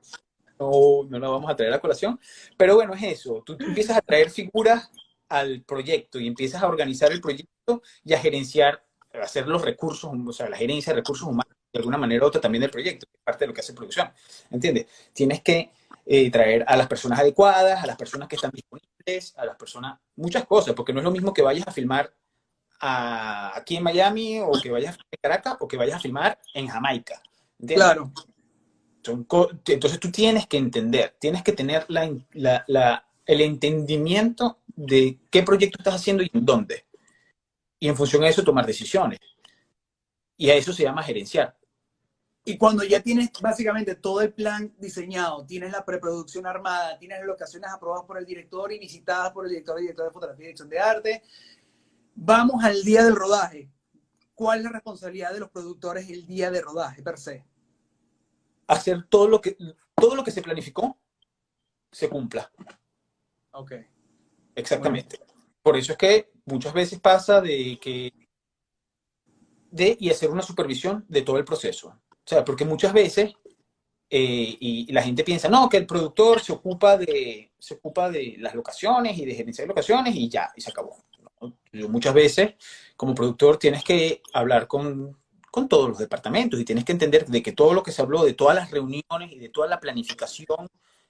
No, no la vamos a traer a colación. Pero bueno, es eso. Tú, empiezas a traer figuras al proyecto y empiezas a organizar el proyecto y a gerenciar, a hacer los recursos, o sea, la gerencia de recursos humanos de alguna manera u otra también del proyecto, que es parte de lo que hace producción. ¿Entiendes? Tienes que eh, traer a las personas adecuadas, a las personas que están disponibles, a las personas, muchas cosas, porque no es lo mismo que vayas a filmar aquí en Miami o que vayas a filmar en Caracas o que vayas a filmar en Jamaica. Claro. entonces tú tienes que entender, tienes que tener la, el entendimiento de qué proyecto estás haciendo y en dónde. Y en función de eso tomar decisiones. Y a eso se llama gerenciar. Y cuando ya tienes básicamente todo el plan diseñado, tienes la preproducción armada, tienes las locaciones aprobadas por el director y visitadas por el director y director de fotografía y dirección de arte, vamos al día del rodaje. ¿Cuál es la responsabilidad de los productores el día de rodaje per se? Hacer todo lo que, todo lo que se planificó se cumpla. Ok. Exactamente. Por eso es que muchas veces pasa de que de y hacer una supervisión de todo el proceso. O sea, porque muchas veces, eh, y, la gente piensa, no, que el productor se ocupa de, se ocupa de las locaciones y de gerenciar locaciones y ya, y se acabó. muchas veces, como productor, tienes que hablar con, con todos los departamentos y tienes que entender de que todo lo que se habló, de todas las reuniones y de toda la planificación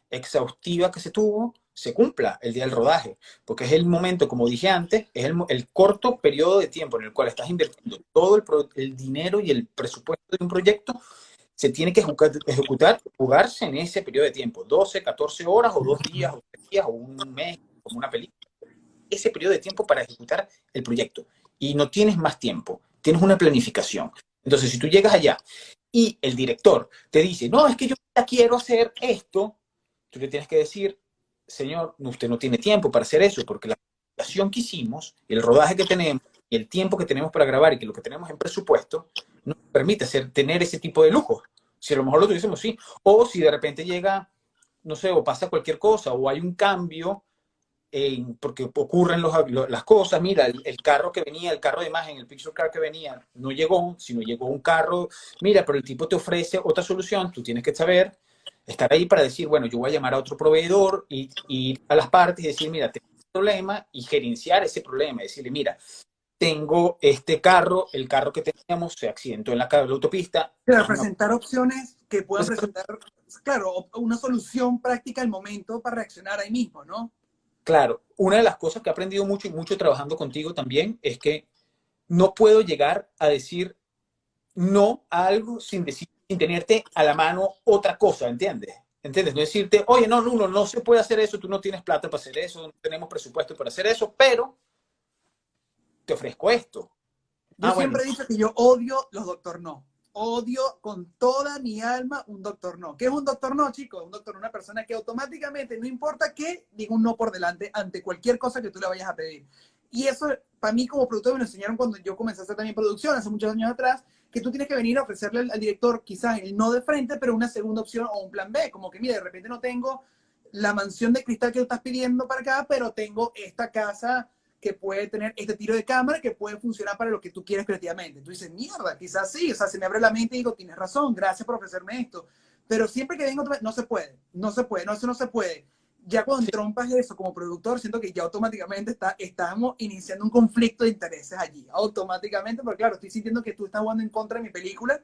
exhaustiva que se tuvo, se cumpla el día del rodaje, porque es el momento, como dije antes, es el, el corto periodo de tiempo en el cual estás invirtiendo todo el, el, dinero y el presupuesto de un proyecto, se tiene que ejecutar, jugarse en ese periodo de tiempo, 12, 14 horas o dos días o tres días o un mes, como una película, ese periodo de tiempo para ejecutar el proyecto. Y no tienes más tiempo, tienes una planificación. Entonces, si tú llegas allá y el director te dice, no, es que yo quiero hacer esto, tú le tienes que decir, señor, usted no tiene tiempo para hacer eso, porque la planificación que hicimos, el rodaje que tenemos, y el tiempo que tenemos para grabar y que lo que tenemos en presupuesto, no permite hacer, tener ese tipo de lujo. Si a lo mejor lo tuviésemos, sí. O si de repente llega, no sé, o pasa cualquier cosa, o hay un cambio porque ocurren las cosas. Mira, el, carro que venía, el carro de imagen, el picture car que venía, no llegó, sino llegó un carro. Mira, pero el tipo te ofrece otra solución, tú tienes que saber, estar ahí para decir, bueno, yo voy a llamar a otro proveedor y ir a las partes y decir, mira, tengo un problema y gerenciar ese problema. Decirle, mira, tengo este carro, el carro que teníamos se accidentó en la, la autopista. Pero presentar opciones que puedan presentar, claro, una solución práctica al momento para reaccionar ahí mismo, ¿no? Claro, una de las cosas que he aprendido mucho y mucho trabajando contigo también es que no puedo llegar a decir no a algo sin decir, sin tenerte a la mano otra cosa, ¿entiendes? ¿Entiendes? No decirte, oye, no, no, no se puede hacer eso, tú no tienes plata para hacer eso, no tenemos presupuesto para hacer eso, pero te ofrezco esto. Yo ah, siempre he dicho que yo odio los doctor no odio con toda mi alma un doctor no. ¿Qué es un doctor no, chicos? Un doctor, una persona que automáticamente, no importa qué, diga un no por delante ante cualquier cosa que tú le vayas a pedir. Y eso, para mí como productor, me lo enseñaron cuando yo comencé a hacer también producción, hace muchos años atrás, que tú tienes que venir a ofrecerle al, director quizás el no de frente, pero una segunda opción o un plan B. Como que, mira, de repente no tengo la mansión de cristal que tú estás pidiendo para acá, pero tengo esta casa que puede tener este tiro de cámara que puede funcionar para lo que tú quieres creativamente. Tú dices, mierda, quizás sí, o sea, se me abre la mente y digo, tienes razón, gracias por ofrecerme esto. Pero siempre que vengo, no se puede, no se puede, no, eso no se puede. Ya cuando trompas eso como productor, siento que ya automáticamente está, estamos iniciando un conflicto de intereses allí, automáticamente, porque claro, estoy sintiendo que tú estás jugando en contra de mi película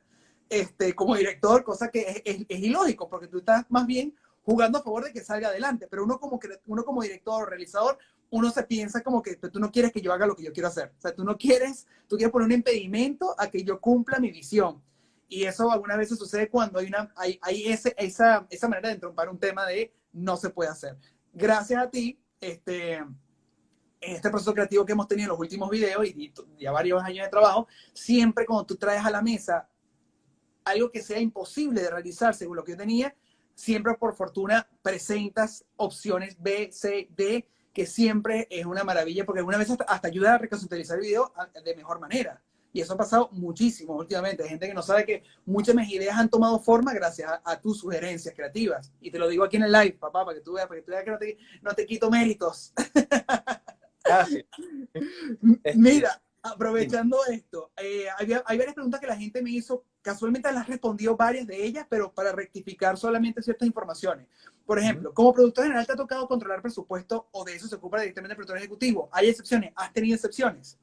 este, como director, cosa que es, es, es ilógico, porque tú estás más bien jugando a favor de que salga adelante, pero uno como, uno como director o realizador uno se piensa como que tú no quieres que yo haga lo que yo quiero hacer. O sea, tú no quieres, tú quieres poner un impedimento a que yo cumpla mi visión. Y eso algunas veces sucede cuando hay, una, hay, hay ese, esa, esa manera de entrompar un tema de no se puede hacer. Gracias a ti, este, en este proceso creativo que hemos tenido en los últimos videos y, ya varios años de trabajo, siempre cuando tú traes a la mesa algo que sea imposible de realizar según lo que yo tenía, siempre por fortuna presentas opciones B, C, D que siempre es una maravilla, porque algunas veces hasta, ayuda a reconceptualizar el video de mejor manera. Y eso ha pasado muchísimo últimamente. Hay gente que no sabe que muchas de mis ideas han tomado forma gracias a, tus sugerencias creativas. Y te lo digo aquí en el live, papá, para que tú veas, para que tú veas que no te, no te quito méritos. Gracias. Mira, aprovechando esto, eh, hay, varias preguntas que la gente me hizo, casualmente las respondió varias de ellas, pero para rectificar solamente ciertas informaciones. Por ejemplo, como productor general te ha tocado controlar presupuesto o de eso se ocupa directamente el productor ejecutivo. ¿Hay excepciones? ¿Has tenido excepciones?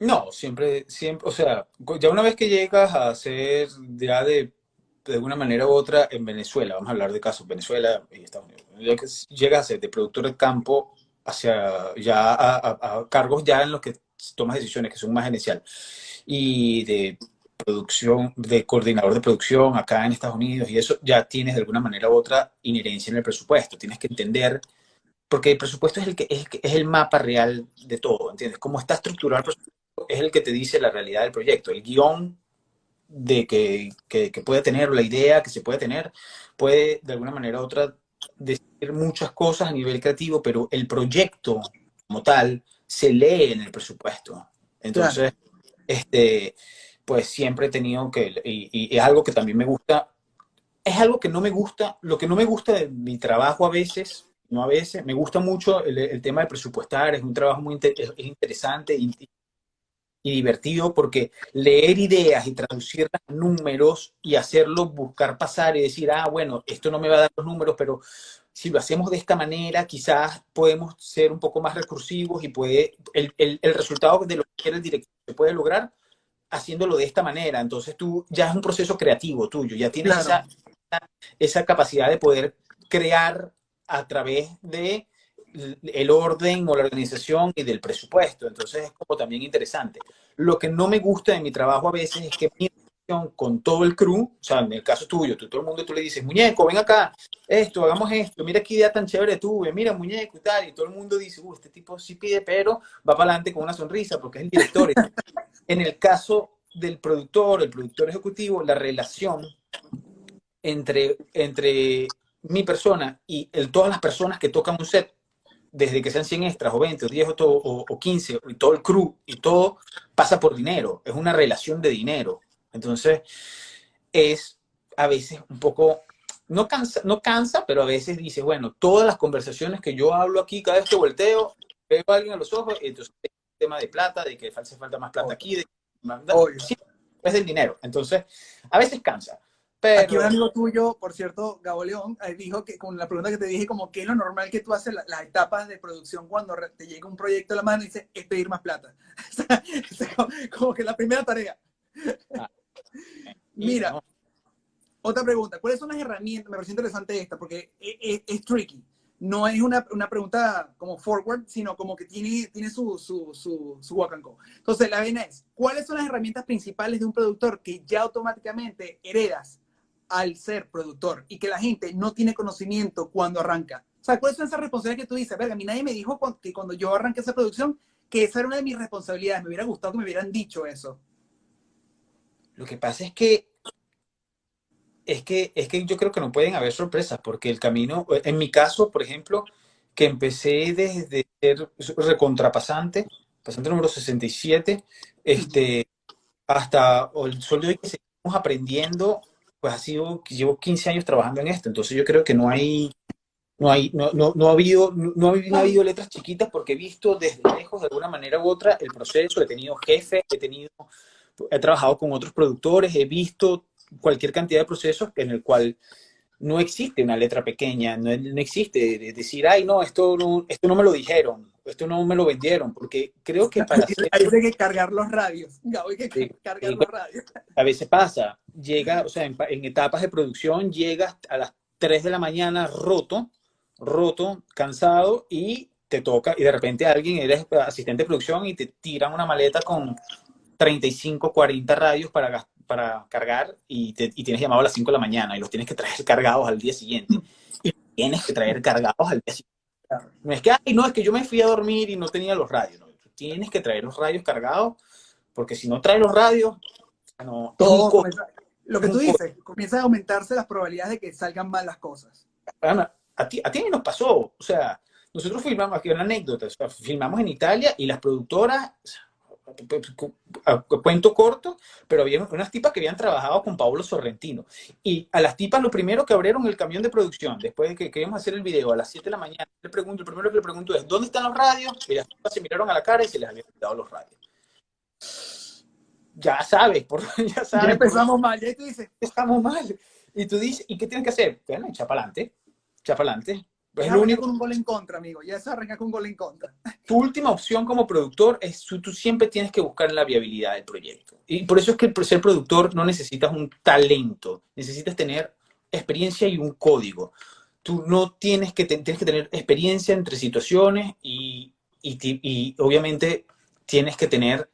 No, siempre, siempre, o sea, ya una vez que llegas a ser ya de, de alguna manera u otra en Venezuela, vamos a hablar de casos Venezuela y Estados Unidos, llegas a ser de productor de campo hacia ya a, cargos ya en los que tomas decisiones que son más gerencial y de producción, de coordinador de producción acá en Estados Unidos y eso ya tienes de alguna manera u otra inherencia en el presupuesto. Tienes que entender, porque el presupuesto es el que es, es el mapa real de todo, ¿entiendes? Cómo está estructurado el presupuesto es el que te dice la realidad del proyecto. El guion de que, que, que puede tener, la idea que se puede tener, puede de alguna manera u otra decir muchas cosas a nivel creativo, pero el proyecto como tal se lee en el presupuesto. Entonces, este, pues siempre he tenido que, y, es algo que también me gusta, es algo que no me gusta, lo que no me gusta de mi trabajo a veces, no a veces, me gusta mucho el, tema de presupuestar, es un trabajo muy interesante y, y divertido porque leer ideas y traducirlas a números y hacerlo, buscar pasar y decir, ah, bueno, esto no me va a dar los números, pero si lo hacemos de esta manera, quizás podemos ser un poco más recursivos y puede, el, el, el resultado de lo que quiere el director se puede lograr haciéndolo de esta manera. Entonces tú ya es un proceso creativo tuyo, ya tienes esa, esa capacidad de poder crear a través de el orden o la organización y del presupuesto. Entonces es como también interesante. Lo que no me gusta de mi trabajo a veces es que conversación con todo el crew, o sea, en el caso tuyo, tú, todo el mundo, tú le dices, muñeco, ven acá, esto, hagamos esto, mira qué idea tan chévere tuve, mira, muñeco y tal, y todo el mundo dice, uh, este tipo sí pide, pero va para adelante con una sonrisa porque es el director. en el caso del productor, el productor ejecutivo, la relación entre, entre mi persona y el, todas las personas que tocan un set, desde que sean 100 extras o 20 o 10 o, todo, o, 15, y todo el crew y todo pasa por dinero, es una relación de dinero. Entonces, es a veces un poco, no cansa, no cansa, pero a veces dice, bueno, todas las conversaciones que yo hablo aquí, cada vez que volteo, veo a alguien a los ojos, y entonces el tema de plata, de que hace falta más plata aquí, de, es del dinero. Entonces, a veces cansa. Pero... Aquí un amigo tuyo, por cierto, Gabo León, eh, dijo que con la pregunta que te dije, como que es lo normal que tú haces las etapas de producción cuando te llega un proyecto a la mano y dices, es pedir más plata. como, que la primera tarea. Ah. Mira, otra pregunta, ¿cuáles son las herramientas? Me parece interesante esta porque es, tricky. No es una, una, pregunta como forward, sino como que tiene, tiene su, su, su, su walk and go. Entonces, la vena es, ¿cuáles son las herramientas principales de un productor que ya automáticamente heredas al ser productor y que la gente no tiene conocimiento cuando arranca. O sea, ¿cuáles son esas responsabilidades que tú dices? Verga, a mí nadie me dijo que cuando yo arranqué esa producción que esa era una de mis responsabilidades. Me hubiera gustado que me hubieran dicho eso. Lo que pasa es que es que, es que yo creo que no pueden haber sorpresas, porque el camino, en mi caso, por ejemplo, que empecé desde ser recontrapasante, pasante número 67, este, hasta el sueldo que seguimos aprendiendo pues ha sido, llevo 15 años trabajando en esto, entonces yo creo que no hay, no hay, no, no, no ha habido, no, ha habido letras chiquitas porque he visto desde lejos de alguna manera u otra el proceso, he tenido jefes, he tenido, he trabajado con otros productores, he visto cualquier cantidad de procesos en el cual no existe una letra pequeña, no, no existe decir, ay, no, esto no, esto no me lo dijeron, esto no me lo vendieron, porque creo que para hacer... Hay que cargar los radios, hay que cargar los radios. A veces pasa, llega, o sea, en, etapas de producción, llegas a las 3 de la mañana roto, roto, cansado, y te toca, y de repente alguien, eres asistente de producción y te tiran una maleta con 35, 40 radios para, para cargar y, te, y tienes llamado a las 5 de la mañana y los tienes que traer cargados al día siguiente. Y tienes que traer cargados al día siguiente no es que, ay, no, es que yo me fui a dormir y no tenía los radios. tienes que traer los radios cargados, porque si no traes los radios, no. Todo lo que tú dices, comienza a aumentarse las probabilidades de que salgan mal las cosas. a ti, a ti nos pasó, o sea, nosotros filmamos, aquí una anécdota, filmamos en Italia y las productoras, cuento corto, pero había unas tipas que habían trabajado con Pablo Sorrentino. Y a las tipas lo primero que abrieron el camión de producción, después de que queríamos hacer el video a las 7 de la mañana, le pregunto, el primero que le pregunto es, ¿dónde están los radios? Y las tipas se miraron a la cara y se les habían quitado los radios. Ya sabes, por, ya sabes. Ya empezamos mal, ya tú dices. Estamos mal. Y tú dices, ¿y qué tienes que hacer? Bueno, echa para adelante, echa para adelante. Es lo único con un gol en contra, amigo. Ya se arranca con un gol en contra. Tu última opción como productor es tú siempre tienes que buscar la viabilidad del proyecto. Y por eso es que ser productor no necesitas un talento, necesitas tener experiencia y un código. Tú no tienes que, tienes que tener experiencia entre situaciones y, y, y obviamente tienes que tener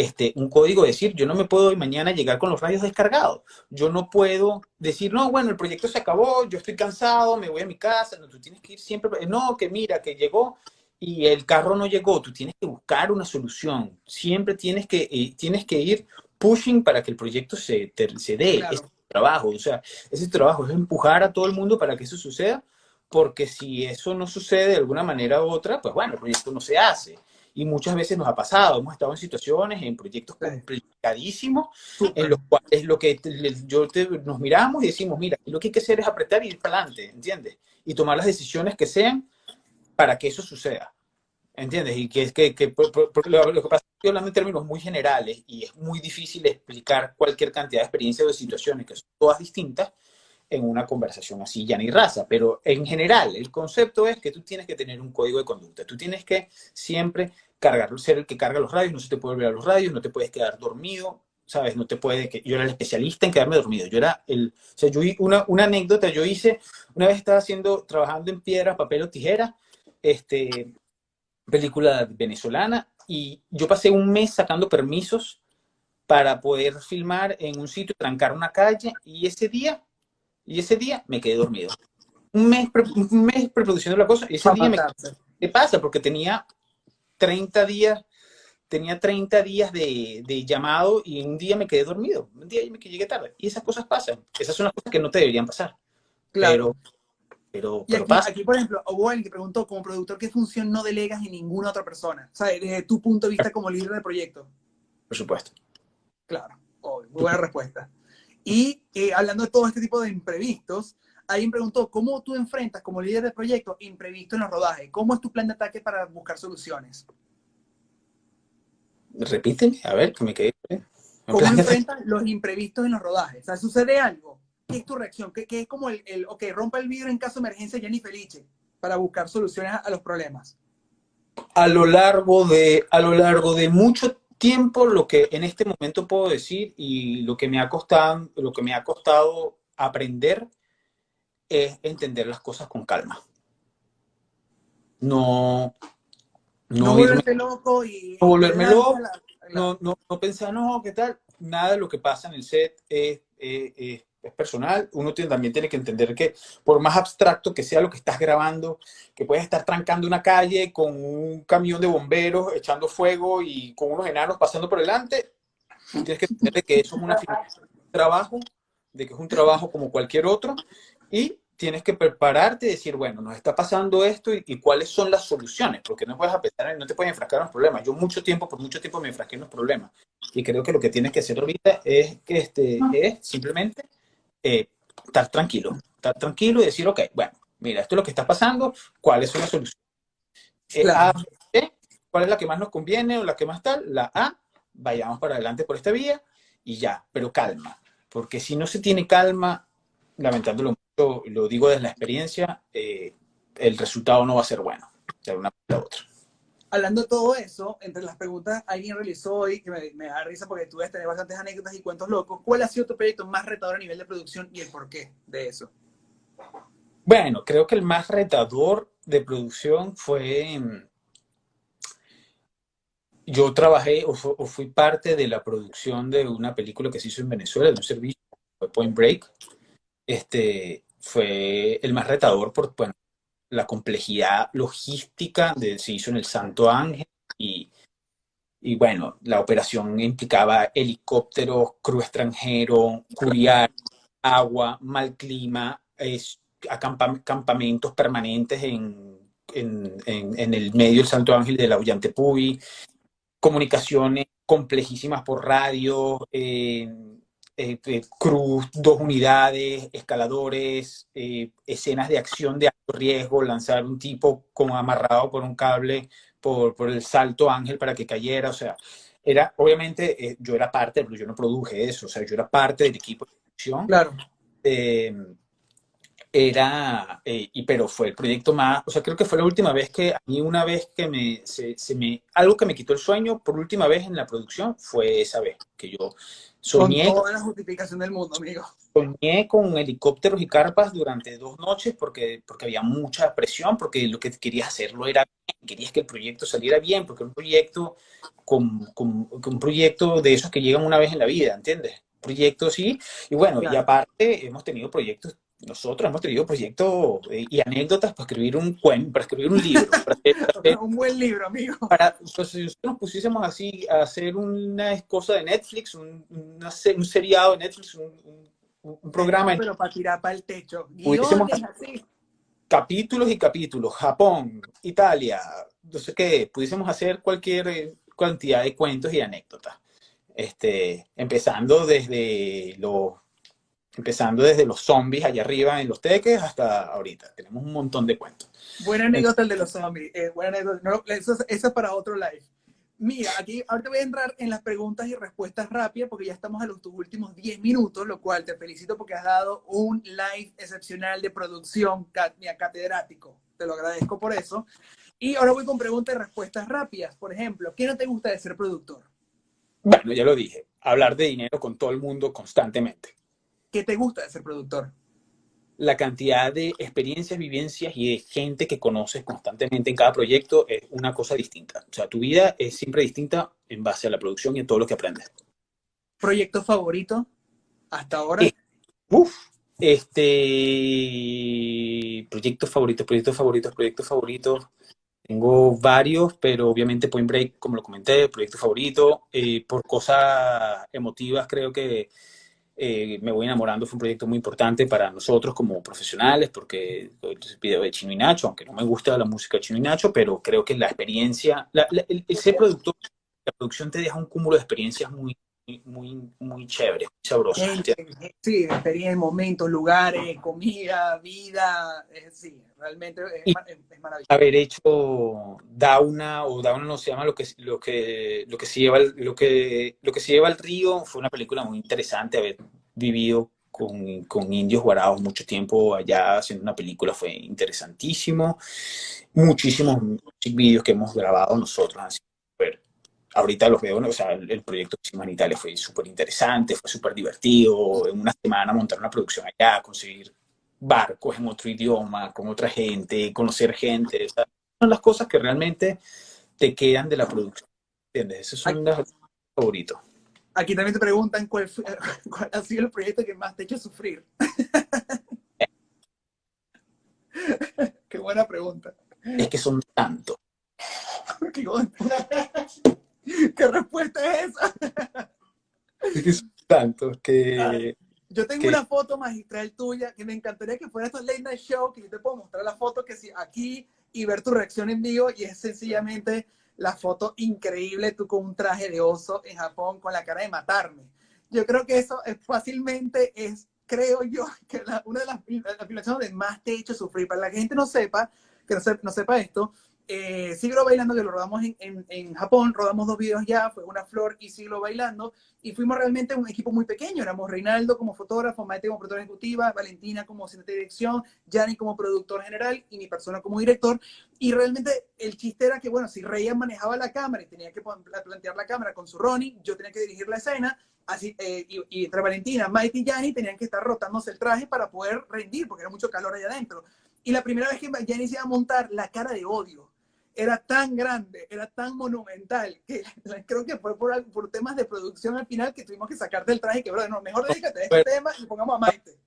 este, un código, decir, yo no me puedo mañana llegar con los radios descargados. Yo no puedo decir, no, bueno, el proyecto se acabó, yo estoy cansado, me voy a mi casa. No, tú tienes que ir siempre, no, que mira, que llegó y el carro no llegó. Tú tienes que buscar una solución. Siempre tienes que, eh, tienes que ir pushing para que el proyecto se, se dé. Ese trabajo, o sea, ese trabajo es empujar a todo el mundo para que eso suceda, porque si eso no sucede de alguna manera u otra, pues bueno, el proyecto no se hace y muchas veces nos ha pasado, hemos estado en situaciones, en proyectos complicadísimos, en los cuales lo que yo nos miramos y decimos, mira, lo que hay que hacer es apretar y ir para adelante, ¿entiendes? Y tomar las decisiones que sean para que eso suceda. ¿Entiendes? Y que es que, que lo, que pasa es que estoy hablando en términos muy generales y es muy difícil explicar cualquier cantidad de experiencias o de situaciones que son todas distintas en una conversación así, ya ni raza, pero en general el concepto es que tú tienes que tener un código de conducta, tú tienes que siempre cargar, ser el que carga los radios, no se te puede olvidar los radios, no te puedes quedar dormido, ¿sabes? No te puede, que yo era el especialista en quedarme dormido, yo era el, o sea, yo una, una anécdota, yo hice, una vez estaba haciendo, trabajando en piedra, papel o tijera, este, película venezolana, y yo pasé un mes sacando permisos para poder filmar en un sitio, trancar una calle, y ese día, y ese día me quedé dormido. Un mes, un mes preproduciendo la cosa, y ese día me ¿Qué pasa? Porque tenía 30 días, tenía 30 días de, de, llamado y un día me quedé dormido, un día me llegué tarde. Y esas cosas pasan. Esas son las cosas que no te deberían pasar. Claro. Pero, pero, y aquí, aquí, por ejemplo, hubo alguien que preguntó, como productor, ¿qué función no delegas en ninguna otra persona? O sea, desde tu punto de vista como líder de proyecto. Por supuesto. Claro, muy buena respuesta. Y eh, hablando de todo este tipo de imprevistos, alguien preguntó, ¿cómo tú enfrentas como líder de proyecto imprevisto en los rodajes? ¿Cómo es tu plan de ataque para buscar soluciones? Repíteme, a ver, que me quedé. ¿eh? ¿Cómo enfrentas los imprevistos en los rodajes? O sea, ¿sucede algo? ¿Qué es tu reacción? ¿Qué, es como el, el, ok, rompa el vidrio en caso de emergencia Jenny Felice para buscar soluciones a, los problemas? A lo largo de, a lo largo de mucho tiempo, lo que en este momento puedo decir y lo que me ha costado, lo que me ha costado aprender es entender las cosas con calma. No, no, no volverte loco y... No volverme loco, no, no, no, pensar, no, ¿qué tal? Nada de lo que pasa en el set es, es, es, personal. Uno tiene, también tiene que entender que por más abstracto que sea lo que estás grabando, que puedes estar trancando una calle con un camión de bomberos echando fuego y con unos enanos pasando por delante, tienes que entender que eso es una, un trabajo, de que es un trabajo como cualquier otro y tienes que prepararte y decir, bueno, nos está pasando esto y, cuáles son las soluciones, porque no puedes pensar, no te puedes enfrascar en los problemas. Yo mucho tiempo, por mucho tiempo me enfrasqué en los problemas y creo que lo que tienes que hacer ahorita es, que este, es simplemente eh, estar tranquilo, estar tranquilo y decir, ok, bueno, mira, esto es lo que está pasando, ¿cuáles son las soluciones? Eh, ¿Cuál es la que más nos conviene o la que más tal? La A, vayamos para adelante por esta vía y ya, pero calma, porque si no se tiene calma, lamentándolo mucho, lo digo desde la experiencia, eh, el resultado no va a ser bueno, de una a otra. Hablando de todo eso, entre las preguntas, alguien realizó hoy, que me, da risa porque tú debes tener bastantes anécdotas y cuentos locos, ¿cuál ha sido tu proyecto más retador a nivel de producción y el porqué de eso? Bueno, creo que el más retador de producción fue... Mm, yo trabajé o, o fui parte de la producción de una película que se hizo en Venezuela, de un servicio, fue Point Break, este, fue el más retador por bueno, la complejidad logística de se hizo en el Santo Ángel y, y bueno, la operación implicaba helicópteros, crew extranjero, curiar, agua, mal clima, es, campamentos permanentes en, en, en, el medio del Santo Ángel de la Ullantepuy, comunicaciones complejísimas por radio, eh, eh, cruz, dos unidades, escaladores, eh, escenas de acción de alto riesgo, lanzar un tipo con amarrado por un cable por, por el salto ángel para que cayera, o sea, era, obviamente, yo era parte, pero yo no produje eso, o sea, yo era parte del equipo de producción. Claro. era, y, pero fue el proyecto más, o sea, creo que fue la última vez que a mí una vez que me, se, se me, algo que me quitó el sueño por última vez en la producción fue esa vez, que yo Soñé, con toda la justificación del mundo, amigo. Soñé con helicópteros y carpas durante dos noches porque, porque había mucha presión, porque lo que querías hacerlo era bien, querías que el proyecto saliera bien, porque un proyecto con, con, un proyecto de esos que llegan una vez en la vida, ¿entiendes? Proyectos sí, y bueno, y aparte hemos tenido proyectos nosotros hemos tenido proyectos eh, y anécdotas para escribir un cuento, para escribir un libro. un buen libro, amigo. Para, pues, si nosotros nos pusiésemos así a hacer una cosa de Netflix, un, un seriado de Netflix, un, un programa. Pero para tirar para el techo. así. Capítulos y capítulos. Japón, Italia, no sé qué. Pudiésemos hacer cualquier eh, cantidad de cuentos y anécdotas. Este, empezando desde los empezando desde los zombies allá arriba en los teques hasta ahorita. Tenemos un montón de cuentos. Buena anécdota el de los zombies. Eh, buena anécdota. eso, es para otro live. Mira, aquí ahorita voy a entrar en las preguntas y respuestas rápidas porque ya estamos a los tus últimos 10 minutos, lo cual te felicito porque has dado un live excepcional de producción catedrático. Te lo agradezco por eso. Y ahora voy con preguntas y respuestas rápidas. Por ejemplo, ¿qué no te gusta de ser productor? Bueno, ya lo dije. Hablar de dinero con todo el mundo constantemente. ¿Qué te gusta de ser productor? La cantidad de experiencias, vivencias y de gente que conoces constantemente en cada proyecto es una cosa distinta. O sea, tu vida es siempre distinta en base a la producción y a todo lo que aprendes. ¿Proyecto favorito hasta ahora? Eh, uf, este, proyectos favoritos, proyectos favoritos, proyectos favoritos. Tengo varios, pero obviamente Point Break, como lo comenté, proyecto favorito. Eh, por cosas emotivas, creo que eh, Me Voy Enamorando fue un proyecto muy importante para nosotros como profesionales, porque es video de Chino y Nacho, aunque no me gusta la música de Chino y Nacho, pero creo que la experiencia, el, el, ser productor, la producción te deja un cúmulo de experiencias muy, muy, muy chévere, muy sabroso. Sí, experiencia, momentos, lugares, comida, vida, sí, realmente es, maravilloso. Haber hecho Dauna, o Dauna no se llama lo que, lo que, lo que se lleva, lo que, lo que se lleva al río, fue una película muy interesante, haber vivido con, con, indios guarados mucho tiempo allá haciendo una película fue interesantísimo. Muchísimos vídeos que hemos grabado nosotros así ahorita los veo, o sea, el, proyecto en Italia fue súper interesante, fue súper divertido, en una semana montar una producción allá, conseguir barcos en otro idioma, con otra gente, conocer gente, esas son las cosas que realmente te quedan de la producción, ¿entiendes? Esos son los favoritos. Aquí también te preguntan cuál, cuál ha sido el proyecto que más te ha hecho sufrir. Qué buena pregunta. Es que son tantos. Qué ¿Qué respuesta es esa? Es que son tantos que... Yo tengo una foto magistral tuya que me encantaría que fuera esto late night show, que yo te puedo mostrar la foto que sí, aquí y ver tu reacción en vivo y es sencillamente la foto increíble, tú con un traje de oso en Japón con la cara de matarme. Yo creo que eso es fácilmente es, creo yo, que una de las, las donde más te he hecho sufrir. Para la gente no sepa, que no, no sepa esto, eh, Siglo Bailando, que lo rodamos en, en, Japón, rodamos dos videos ya, fue Una Flor y Siglo Bailando, y fuimos realmente un equipo muy pequeño, éramos Reinaldo como fotógrafo, Maite como productora ejecutiva, Valentina como asistente de dirección, Yanni como productor general y mi persona como director, y realmente el chiste era que, bueno, si Reya manejaba la cámara y tenía que plantear la cámara con su Ronnie, yo tenía que dirigir la escena, así, eh, y, y, entre Valentina, Maite y Yanni tenían que estar rotándose el traje para poder rendir, porque era mucho calor allá adentro. Y la primera vez que Yanni se iba a montar, la cara de odio era tan grande, era tan monumental, que creo que fue por, por temas de producción al final que tuvimos que sacarte el traje y que, bro, no, mejor dedícate a este tema y pongamos a Maite.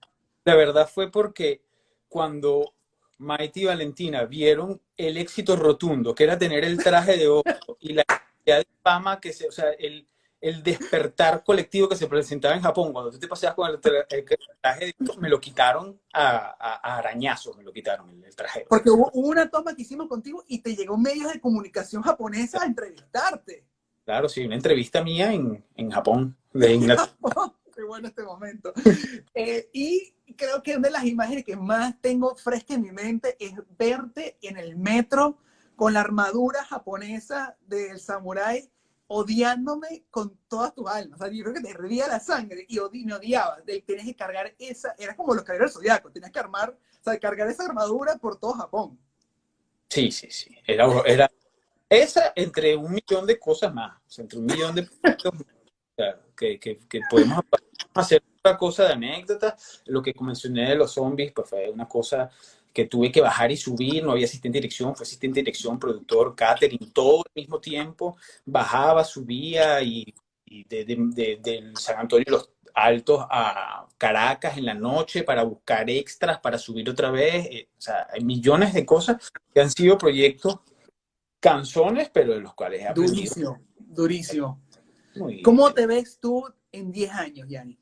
La verdad fue porque cuando Maite y Valentina vieron el éxito rotundo, que era tener el traje de oro y la de fama que se, o sea, el, el despertar colectivo que se presentaba en Japón. Cuando tú te paseas con el, traje, me lo quitaron a, a, arañazos, me lo quitaron el, traje. Porque hubo, una toma que hicimos contigo y te llegó medios de comunicación japonesa a entrevistarte. Claro, sí, una entrevista mía en, en Japón. Qué bueno este momento. Eh, y creo que una de las imágenes que más tengo fresca en mi mente es verte en el metro con la armadura japonesa del samurái odiándome con todas tus almas. O sea, yo creo que te hervía la sangre y me odiabas. Tenías que cargar esa, era como los caballeros del zodiaco, tenías que armar, o sea, cargar esa armadura por todo Japón. Sí, sí, sí. Era, era esa entre un millón de cosas más, o sea, entre un millón de que, que, que podemos hacer otra cosa de anécdota. Lo que mencioné de los zombies, pues fue una cosa que tuve que bajar y subir, no había asistente de dirección, fue asistente de dirección, productor, catering, todo al mismo tiempo, bajaba, subía y, y de, de, del San Antonio los Altos a Caracas en la noche para buscar extras, para subir otra vez, eh, o sea, hay millones de cosas que han sido proyectos canzones, pero de los cuales he aprendido. Durísimo, durísimo. ¿Cómo te ves tú en 10 años, Yanni?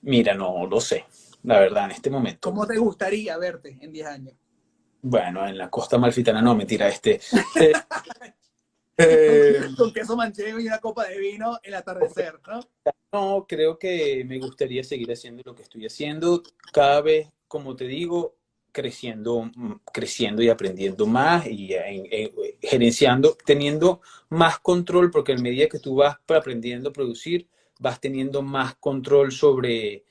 Mira, no lo sé la verdad, en este momento. ¿Cómo te gustaría verte en 10 años? Bueno, en la costa malfitana no, mentira, este. Eh, eh, con queso manchego y una copa de vino el atardecer, ¿no? No, creo que me gustaría seguir haciendo lo que estoy haciendo, cada vez, como te digo, creciendo, mm, creciendo y aprendiendo más y gerenciando, teniendo más control, porque a medida que tú vas aprendiendo a producir, vas teniendo más control sobre,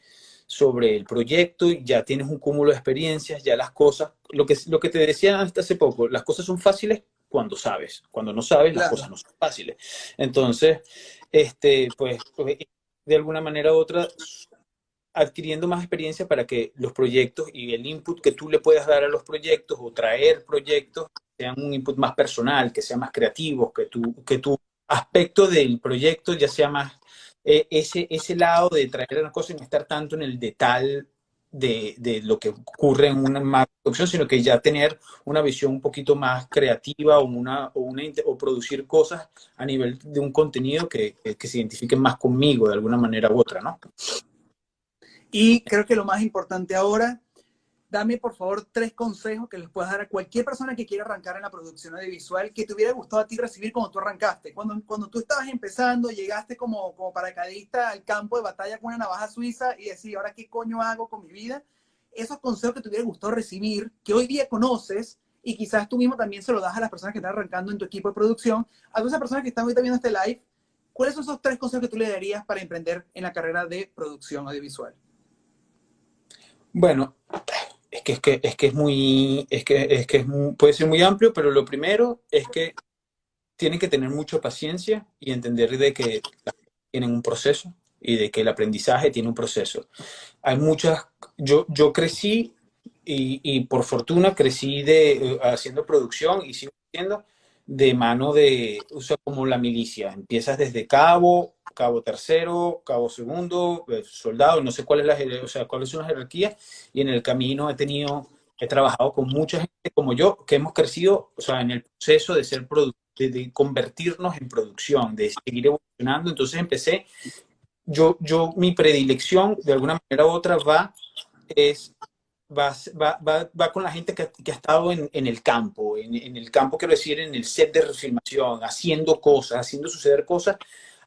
sobre el proyecto, ya tienes un cúmulo de experiencias, ya las cosas, lo que, lo que te decía hasta hace poco, las cosas son fáciles cuando sabes, cuando no sabes las cosas no son fáciles. Entonces, este, pues, pues, de alguna manera u otra, adquiriendo más experiencia para que los proyectos y el input que tú le puedas dar a los proyectos o traer proyectos sean un input más personal, que sean más creativos, que tú, que tú aspecto del proyecto ya sea más eh, ese, ese lado de traer las cosas y no estar tanto en el detalle de, de, lo que ocurre en una producción, sino que ya tener una visión un poquito más creativa o, una, o, una, o producir cosas a nivel de un contenido que, que se identifiquen más conmigo de alguna manera u otra, ¿no? Y creo que lo más importante ahora dame por favor tres consejos que les puedas dar a cualquier persona que quiera arrancar en la producción audiovisual que te hubiera gustado a ti recibir cuando tú arrancaste. Cuando, cuando tú estabas empezando, llegaste como, como paracaidista al campo de batalla con una navaja suiza y decir, ahora qué coño hago con mi vida. Esos consejos que te hubiera gustado recibir, que hoy día conoces y quizás tú mismo también se lo das a las personas que están arrancando en tu equipo de producción, a todas esas personas que están ahorita viendo este live, ¿cuáles son esos tres consejos que tú le darías para emprender en la carrera de producción audiovisual? Bueno, es que es, que, es, que es muy, es que, es que es puede ser muy amplio, pero lo primero es que tienen que tener mucha paciencia y entender de que tienen un proceso y de que el aprendizaje tiene un proceso. Hay muchas, yo, yo crecí y, y por fortuna crecí de, eh, haciendo producción y sigo haciendo de mano de, o sea, como la milicia. Empiezas desde cabo, cabo tercero, cabo segundo, eh, soldado, no sé cuál la, o cuáles son las jerarquías, y en el camino he tenido, he trabajado con mucha gente como yo, que hemos crecido, o sea, en el proceso de ser de, de convertirnos en producción, de seguir evolucionando, entonces empecé, yo, yo, mi predilección, de alguna manera u otra, va, es Va, va, va, con la gente que, ha estado en, en el campo, en, en, el campo quiero decir, en el set de refilmación, haciendo cosas, haciendo suceder cosas,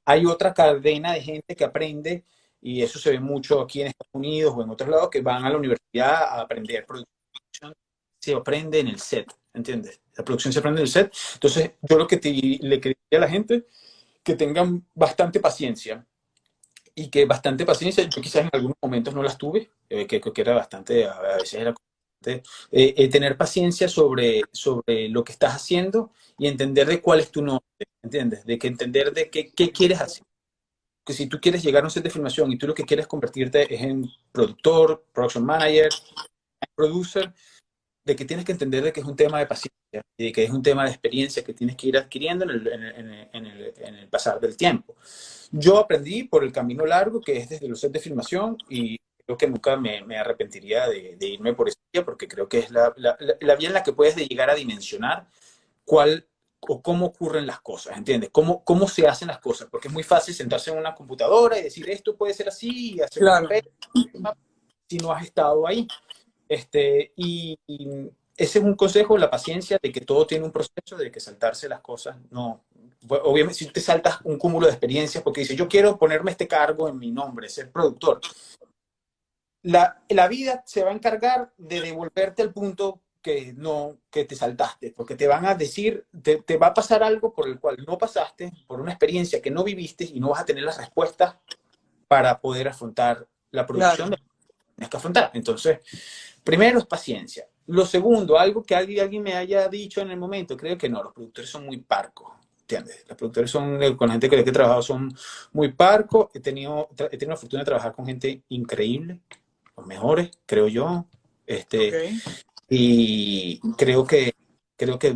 hay otra cadena de gente que aprende, y eso se ve mucho aquí en Estados Unidos o en otros lados, que van a la universidad a aprender producción. Se aprende en el set, ¿entiendes? La producción se aprende en el set. Entonces, yo lo que te, le quería a la gente, que tengan bastante paciencia. Y que bastante paciencia, yo quizás en algunos momentos no las tuve, eh, que, que, era bastante, a veces era eh, eh, tener paciencia sobre, sobre lo que estás haciendo y entender de cuál es tu nombre, ¿entiendes? De que entender de qué, qué quieres hacer. Que si tú quieres llegar a un set de filmación y tú lo que quieres convertirte es en productor, production manager, producer, de que tienes que entender de que es un tema de paciencia y de que es un tema de experiencia que tienes que ir adquiriendo en el, en el, en el, en el pasar del tiempo. Yo aprendí por el camino largo que es desde los sets de filmación y creo que nunca me, me arrepentiría de, de, irme por esa vía porque creo que es la, la, la, vía en la que puedes llegar a dimensionar cuál o cómo ocurren las cosas, ¿entiendes? Cómo, cómo se hacen las cosas, porque es muy fácil sentarse en una computadora y decir esto puede ser así y hacer claro. si no has estado ahí. Este, y, y, ese es un consejo, la paciencia de que todo tiene un proceso, de que saltarse las cosas, no. Obviamente, si te saltas un cúmulo de experiencias, porque dices, yo quiero ponerme este cargo en mi nombre, ser productor, la, la vida se va a encargar de devolverte al punto que no, que te saltaste, porque te van a decir, te, te, va a pasar algo por el cual no pasaste, por una experiencia que no viviste y no vas a tener las respuestas para poder afrontar la producción claro. que tienes que afrontar. Entonces, primero es paciencia. Lo segundo, algo que alguien, alguien me haya dicho en el momento, creo que no, los productores son muy parcos. ¿Entiendes? Los productores son, con la gente que he trabajado, son muy parcos. He tenido, he tenido la fortuna de trabajar con gente increíble, los mejores, creo yo. Este, okay. Y creo que, creo, que,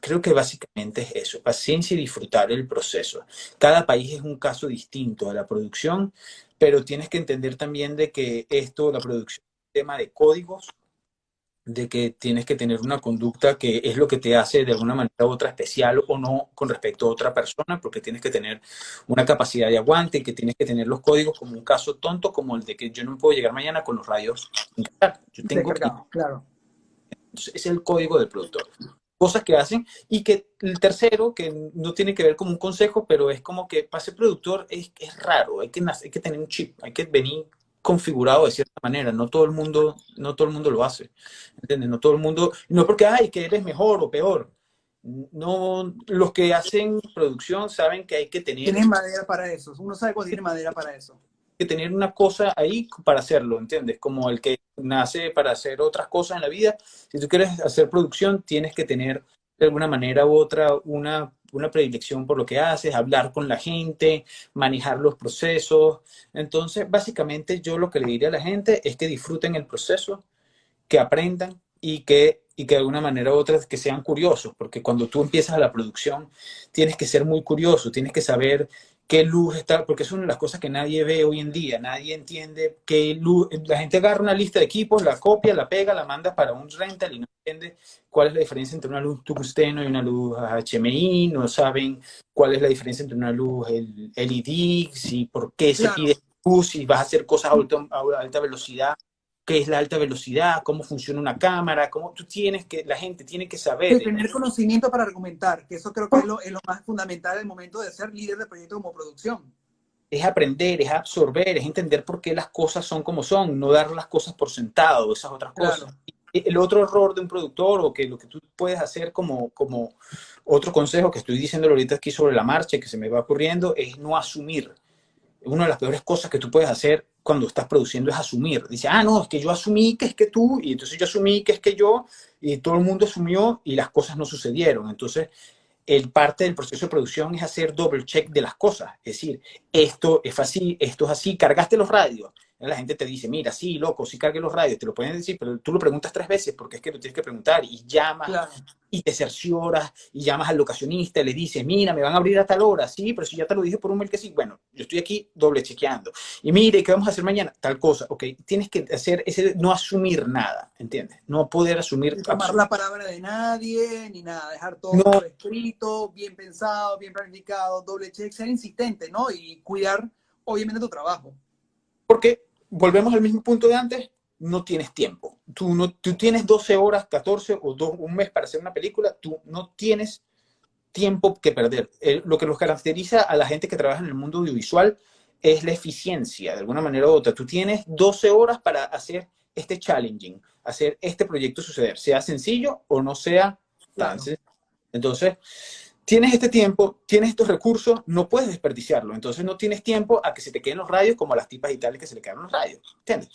creo que básicamente es eso, paciencia y disfrutar el proceso. Cada país es un caso distinto a la producción, pero tienes que entender también de que esto, la producción, es un tema de códigos, de que tienes que tener una conducta que es lo que te hace de alguna manera u otra especial o no con respecto a otra persona, porque tienes que tener una capacidad de aguante y que tienes que tener los códigos como un caso tonto como el de que yo no puedo llegar mañana con los radios. Yo tengo que, claro. Es el código del productor. Cosas que hacen y que el tercero, que no tiene que ver como un consejo, pero es como que para ser productor es, es raro, hay que, hay que tener un chip, hay que venir configurado de cierta manera. No todo el mundo, no todo el mundo lo hace. ¿Entiendes? No todo el mundo, no porque, ay, que eres mejor o peor. No, los que hacen producción saben que hay que tener. Tienes madera para eso. Uno sabe cuándo tiene madera para eso. Que tener una cosa ahí para hacerlo, ¿entiendes? Como el que nace para hacer otras cosas en la vida. Si tú quieres hacer producción, tienes que tener de alguna manera u otra una una predilección por lo que haces, hablar con la gente, manejar los procesos. Entonces, básicamente yo lo que le diría a la gente es que disfruten el proceso, que aprendan y que y que de alguna manera u otra que sean curiosos, porque cuando tú empiezas a la producción tienes que ser muy curioso, tienes que saber qué luz está, porque es una de las cosas que nadie ve hoy en día, nadie entiende qué luz, la gente agarra una lista de equipos, la copia, la pega, la manda para un rental y no entiende cuál es la diferencia entre una luz tungsteno y una luz HMI, no saben cuál es la diferencia entre una luz LED, si por qué se pide luz, si vas a hacer cosas a alta velocidad, qué es la alta velocidad, cómo funciona una cámara, cómo tú tienes que, la gente tiene que saber. tener conocimiento para argumentar, que eso creo que es lo, es lo más fundamental en el momento de ser líder de proyecto como producción. Es aprender, es absorber, es entender por qué las cosas son como son, no dar las cosas por sentado, esas otras cosas. El otro error de un productor o que lo que tú puedes hacer como, como otro consejo que estoy diciendo ahorita aquí sobre la marcha que se me va ocurriendo es no asumir. Una de las peores cosas que tú puedes hacer cuando estás produciendo es asumir. Dice, ah, no, es que yo asumí que es que tú, y entonces yo asumí que es que yo, y todo el mundo asumió y las cosas no sucedieron. Entonces, el parte del proceso de producción es hacer doble check de las cosas. Es decir, esto es así, esto es así, cargaste los radios, la gente te dice, mira, sí, loco, sí cargue los radios, te lo pueden decir, pero tú lo preguntas tres veces porque es que lo tienes que preguntar y llamas y te cercioras y llamas al locacionista y le dices, mira, me van a abrir a tal hora, sí, pero si ya te lo dije por un mail que sí, bueno, yo estoy aquí doble chequeando. Y mire, ¿qué vamos a hacer mañana? Tal cosa, ok, tienes que hacer ese, no asumir nada, ¿entiendes? No poder asumir. No tomar la palabra de nadie, ni nada, dejar todo escrito, bien pensado, bien planificado, doble check, ser insistente, ¿no? Y cuidar, obviamente, tu trabajo. Porque volvemos al mismo punto de antes, no tienes tiempo. Tú, no, tú tienes 12 horas, 14 o dos, un mes para hacer una película, tú no tienes tiempo que perder. lo que los caracteriza a la gente que trabaja en el mundo audiovisual es la eficiencia, de alguna manera u otra. Tú tienes 12 horas para hacer este challenging, hacer este proyecto suceder, sea sencillo o no sea tan sencillo. Entonces, tienes este tiempo, tienes estos recursos, no puedes desperdiciarlo. Entonces no tienes tiempo a que se te queden los radios como a las tipas y tales que se le quedan los radios. ¿Entiendes?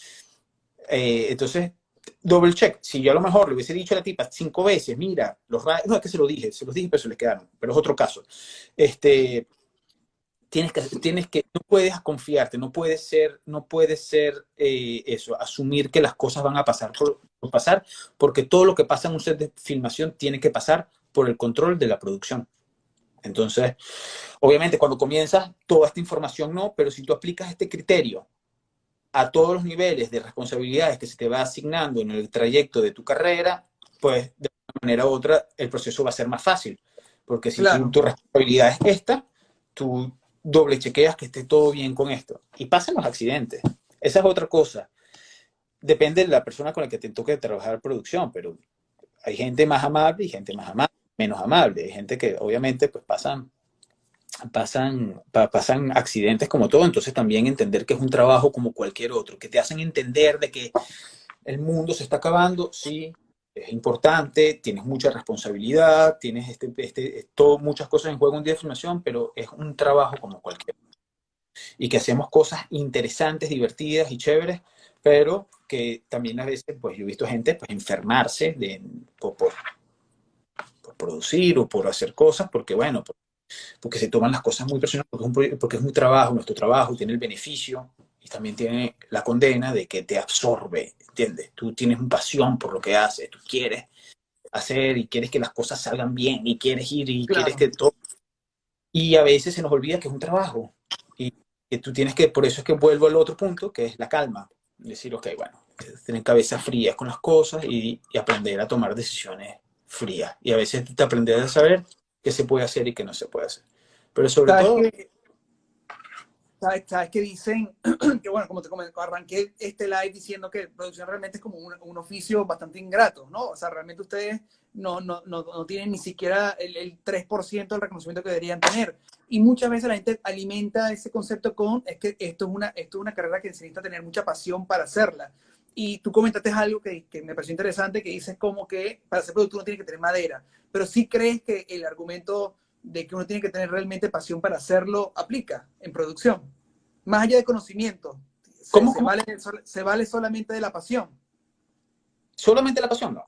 Eh, entonces, double check. Si yo a lo mejor le hubiese dicho a la tipa cinco veces, mira, los radios, no es que se lo dije, se los dije, pero se les quedaron, pero es otro caso. Este, tienes que, tienes que, no puedes confiarte, no puedes ser, no puedes ser eh, eso, asumir que las cosas van a pasar por pasar, porque todo lo que pasa en un set de filmación tiene que pasar por el control de la producción. Entonces, obviamente cuando comienzas, toda esta información no, pero si tú aplicas este criterio a todos los niveles de responsabilidades que se te va asignando en el trayecto de tu carrera, pues de una manera u otra el proceso va a ser más fácil. Porque si tu, responsabilidad es esta, tú doble chequeas que esté todo bien con esto. Y pasan los accidentes. Esa es otra cosa. Depende de la persona con la que te toque trabajar producción, pero hay gente más amable y gente más amable menos amable. Hay gente que obviamente pues pasan, pasan, pasan accidentes como todo, entonces también entender que es un trabajo como cualquier otro, que te hacen entender de que el mundo se está acabando, sí, es importante, tienes mucha responsabilidad, tienes este, este, todo, muchas cosas en juego un día de filmación, pero es un trabajo como cualquier otro. Y que hacemos cosas interesantes, divertidas y chéveres, pero que también a veces, pues yo he visto gente pues enfermarse de, por, producir o por hacer cosas, porque bueno, porque se toman las cosas muy personales, porque, porque es, muy trabajo, nuestro trabajo tiene el beneficio y también tiene la condena de que te absorbe, ¿entiendes? Tú tienes una pasión por lo que haces, tú quieres hacer y quieres que las cosas salgan bien y quieres ir y quieres que todo... Y a veces se nos olvida que es un trabajo y que tú tienes que, por eso es que vuelvo al otro punto, que es la calma. Decir, ok, bueno, tener cabeza fría con las cosas y, y aprender a tomar decisiones fría. Y a veces te aprendes a saber qué se puede hacer y qué no se puede hacer. Pero sobre todo... ¿sabes, ¿Sabes que dicen? que bueno, como te comenté, arranqué este live diciendo que producción realmente es como un, un, oficio bastante ingrato, ¿no? O sea, realmente ustedes no, no, no, no tienen ni siquiera el, el 3% del reconocimiento que deberían tener. Y muchas veces la gente alimenta ese concepto con, es que esto es una, esto es una carrera que necesita tener mucha pasión para hacerla. Y tú comentaste algo que, que, me pareció interesante, que dices como que para ser productor uno tiene que tener madera, pero sí crees que el argumento de que uno tiene que tener realmente pasión para hacerlo aplica en producción, más allá de conocimiento. Se, ¿Cómo, se, Vale, se vale solamente de la pasión. ¿Solamente la pasión? No.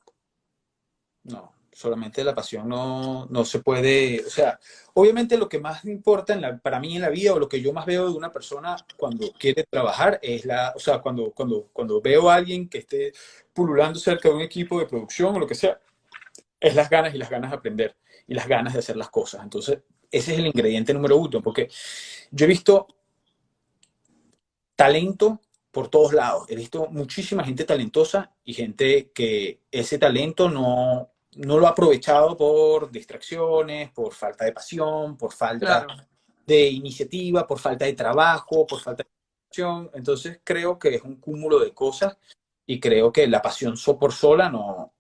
No. Solamente la pasión no, no se puede, o sea, obviamente lo que más importa para mí en la vida o lo que yo más veo de una persona cuando quiere trabajar es la, o sea, cuando, cuando, cuando veo a alguien que esté pululando cerca de un equipo de producción o lo que sea, es las ganas y las ganas de aprender y las ganas de hacer las cosas. Entonces, ese es el ingrediente número uno, porque yo he visto talento por todos lados. He visto muchísima gente talentosa y gente que ese talento no, no lo ha aprovechado por distracciones, por falta de pasión, por falta de iniciativa, por falta de trabajo, por falta de pasión. Entonces creo que es un cúmulo de cosas y creo que la pasión so por sola no,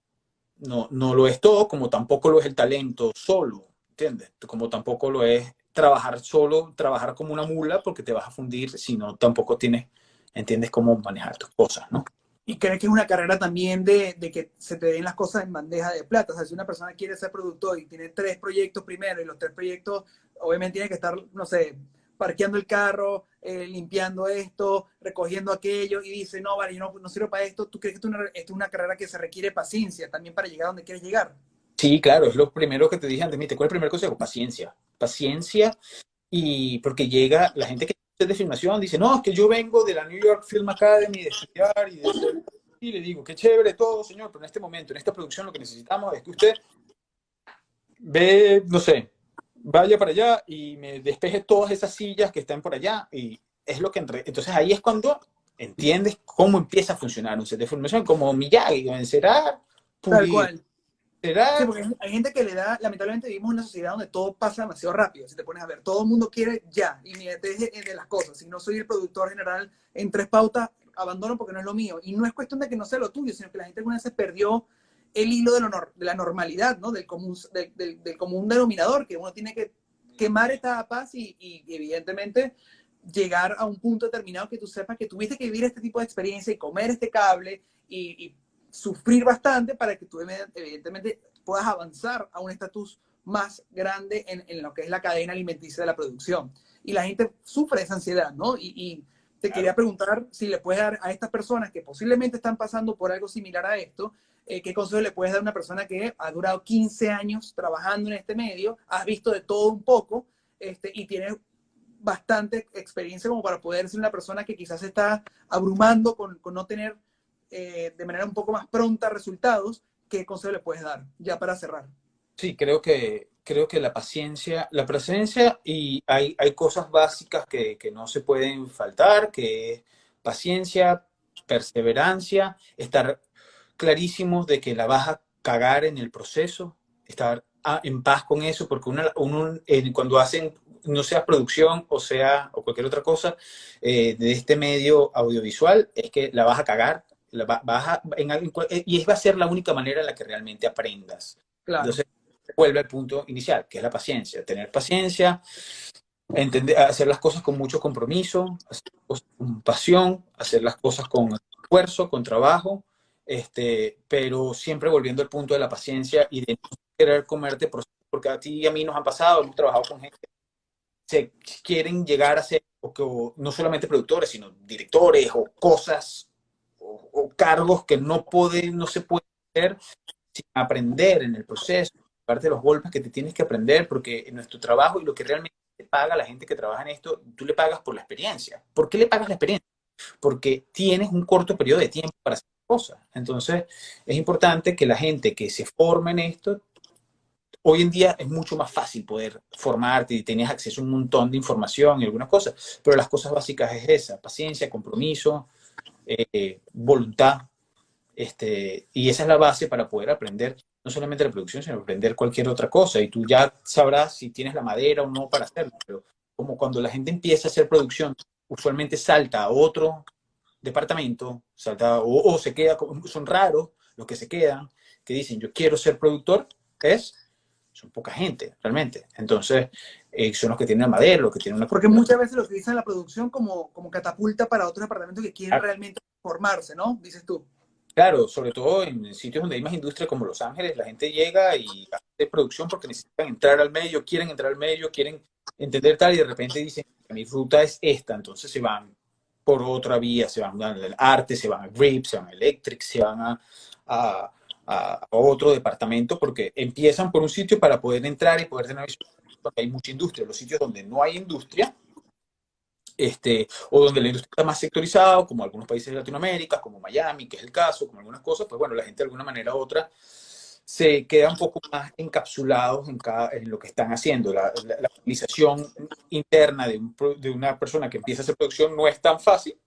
no, no lo es todo, como tampoco lo es el talento solo, ¿entiendes? Como tampoco lo es trabajar solo, trabajar como una mula porque te vas a fundir si no tampoco tienes, entiendes cómo manejar tus cosas, ¿no? Y crees que es una carrera también de, que se te den las cosas en bandeja de plata. O sea, si una persona quiere ser productor y tiene tres proyectos primero y los tres proyectos obviamente tiene que estar, no sé, parqueando el carro, eh, limpiando esto, recogiendo aquello y dice, no, vale, yo no, no sirvo para esto, ¿tú crees que esto es una, carrera que se requiere paciencia también para llegar a donde quieres llegar? Sí, claro, es lo primero que te dije antes, ¿cuál es el primer consejo? Paciencia, paciencia y porque llega la gente que de filmación dice, no, es que yo vengo de la New York Film Academy de estudiar y de Y le digo, qué chévere todo, señor, pero en este momento, en esta producción, lo que necesitamos es que usted ve, no sé, vaya para allá y me despeje todas esas sillas que están por allá. Y es lo que... Entonces ahí es cuando entiendes cómo empieza a funcionar un set de filmación, como Miyagi, será Tal cual. Sí, porque hay gente que le da, lamentablemente vivimos en una sociedad donde todo pasa demasiado rápido. Si te pones a ver, todo el mundo quiere ya, y ni de, de las cosas. Si no soy el productor general en tres pautas, abandono porque no es lo mío. Y no es cuestión de que no sea lo tuyo, sino que la gente alguna vez se perdió el hilo de, lo, de la normalidad, ¿no? Del común, del, común denominador, que uno tiene que quemar etapas y, y, evidentemente llegar a un punto determinado que tú sepas que tuviste que vivir este tipo de experiencia y comer este cable y sufrir bastante para que tú evidentemente puedas avanzar a un estatus más grande en, en, lo que es la cadena alimenticia de la producción. Y la gente sufre esa ansiedad, ¿no? Y, y te quería preguntar si le puedes dar a estas personas que posiblemente están pasando por algo similar a esto, eh, ¿qué consejo le puedes dar a una persona que ha durado 15 años trabajando en este medio, has visto de todo un poco este, y tiene bastante experiencia como para poder ser una persona que quizás está abrumando con, con no tener eh, de manera un poco más pronta resultados, ¿qué consejo le puedes dar ya para cerrar? Sí, creo que, creo que la paciencia, la presencia y hay, hay cosas básicas que, que no se pueden faltar, que es paciencia, perseverancia, estar clarísimos de que la vas a cagar en el proceso, estar en paz con eso, porque uno, uno cuando hacen, no sea producción o sea, o cualquier otra cosa eh, de este medio audiovisual, es que la vas a cagar eh, y va a ser la única manera en la que realmente aprendas. Entonces, vuelve al punto inicial, que es la paciencia. Tener paciencia, entender, hacer las cosas con mucho compromiso, hacer las cosas con pasión, hacer las cosas con esfuerzo, con trabajo, este, pero siempre volviendo al punto de la paciencia y de no querer comerte porque a ti y a mí nos han pasado, hemos trabajado con gente que quieren llegar a ser, o no solamente productores, sino directores o cosas o, cargos que no, puede, no se pueden hacer sin aprender en el proceso, parte de los golpes que te tienes que aprender, porque en nuestro trabajo y lo que realmente te paga la gente que trabaja en esto, tú le pagas por la experiencia. ¿Por qué le pagas la experiencia? Porque tienes un corto periodo de tiempo para hacer cosas. Entonces, es importante que la gente que se forme en esto, hoy en día es mucho más fácil poder formarte y tienes acceso a un montón de información y algunas cosas, pero las cosas básicas es esa, paciencia, compromiso, eh, voluntad, este, y esa es la base para poder aprender no solamente la producción, sino aprender cualquier otra cosa. Y tú ya sabrás si tienes la madera o no para hacerlo. Pero como cuando la gente empieza a hacer producción, usualmente salta a otro departamento, salta o, se queda, son raros los que se quedan, que dicen yo quiero ser productor, es son poca gente realmente. Entonces, eh, son los que tienen madera, los que tienen una... Porque muchas veces lo utilizan la producción como, como catapulta para otros departamentos que quieren realmente formarse, ¿no? Dices tú. Claro, sobre todo en sitios donde hay más industria como Los Ángeles, la gente llega y hace producción porque necesitan entrar al medio, quieren entrar al medio, quieren entender tal y de repente dicen, mi ruta es esta, entonces se van por otra vía, se van al arte, se van a grip, se van a electric, se van a, a, otro departamento porque empiezan por un sitio para poder entrar y poder tener porque hay mucha industria. Los sitios donde no hay industria, este, o donde la industria está más sectorizada, como algunos países de Latinoamérica, como Miami, que es el caso, como algunas cosas, pues bueno, la gente de alguna manera u otra se queda un poco más encapsulados en, cada, en lo que están haciendo. La, la, utilización interna de, de, una persona que empieza a hacer producción no es tan fácil,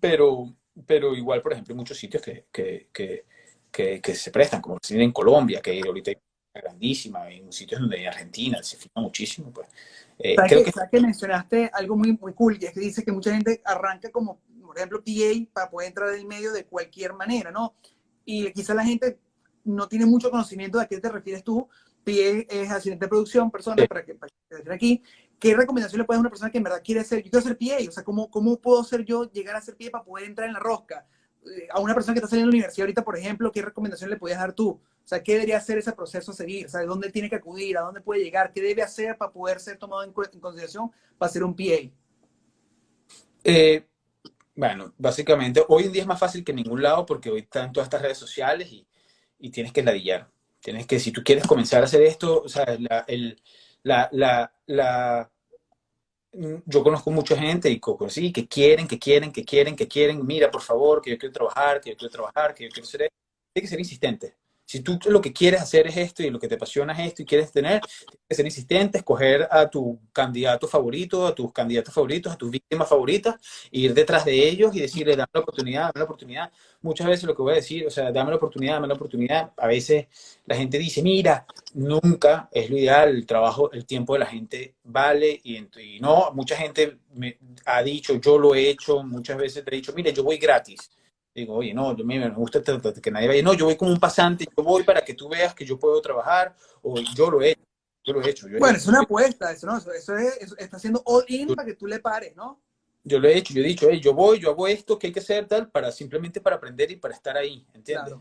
pero, pero igual, por ejemplo, hay muchos sitios que, que, que, que se prestan, como en Colombia, que ahorita hay grandísima, en sitios donde hay Argentina, se fija muchísimo. Pues. Eh, creo que, que... mencionaste algo muy, muy cool, y es que dice que mucha gente arranca como, por ejemplo, PA para poder entrar en medio de cualquier manera, ¿no? Y quizá la gente no tiene mucho conocimiento de a qué te refieres tú. PA es asistente de producción, persona, para que para que aquí. ¿Qué recomendación le puedes dar a una persona que en verdad quiere ser, yo quiero ser PA, o sea, ¿cómo, cómo puedo ser yo llegar a ser PA para poder entrar en la rosca? Eh, a una persona que está saliendo de la universidad ahorita, por ejemplo, ¿qué recomendación le podías dar tú? O sea, ¿qué debería ser ese proceso a seguir? O sea, ¿dónde tiene que acudir? ¿A dónde puede llegar? ¿Qué debe hacer para poder ser tomado en, consideración para ser un PA? Eh, bueno, básicamente, hoy en día es más fácil que en ningún lado porque hoy están todas estas redes sociales y, y tienes que ladillar. Tienes que, si tú quieres comenzar a hacer esto, o sea, la, el, la, la, yo conozco mucha gente y sí, que quieren, que quieren, que quieren, que quieren, mira, por favor, que yo quiero trabajar, que yo quiero trabajar, que yo quiero ser. Hay que ser insistente. Si tú lo que quieres hacer es esto y lo que te apasiona es esto y quieres tener, tienes que ser insistente, escoger a tu candidato favorito, a tus candidatos favoritos, a tus víctimas favoritas, e ir detrás de ellos y decirle, dame la oportunidad, dame la oportunidad. Muchas veces lo que voy a decir, o sea, dame la oportunidad, dame la oportunidad. A veces la gente dice, mira, nunca es lo ideal, el trabajo, el tiempo de la gente vale y, y no, mucha gente me ha dicho, yo lo he hecho, muchas veces te he dicho, mire, yo voy gratis digo, oye, no, yo, me gusta que nadie vaya, no, yo voy como un pasante, yo voy para que tú veas que yo puedo trabajar, o yo lo he hecho, yo lo he hecho. bueno, es una apuesta, eso, ¿no? eso, es, está haciendo all in para que tú le pares, ¿no? Yo lo he hecho, yo he dicho, hey, yo voy, yo hago esto, que hay que hacer tal, para simplemente para aprender y para estar ahí, ¿entiendes?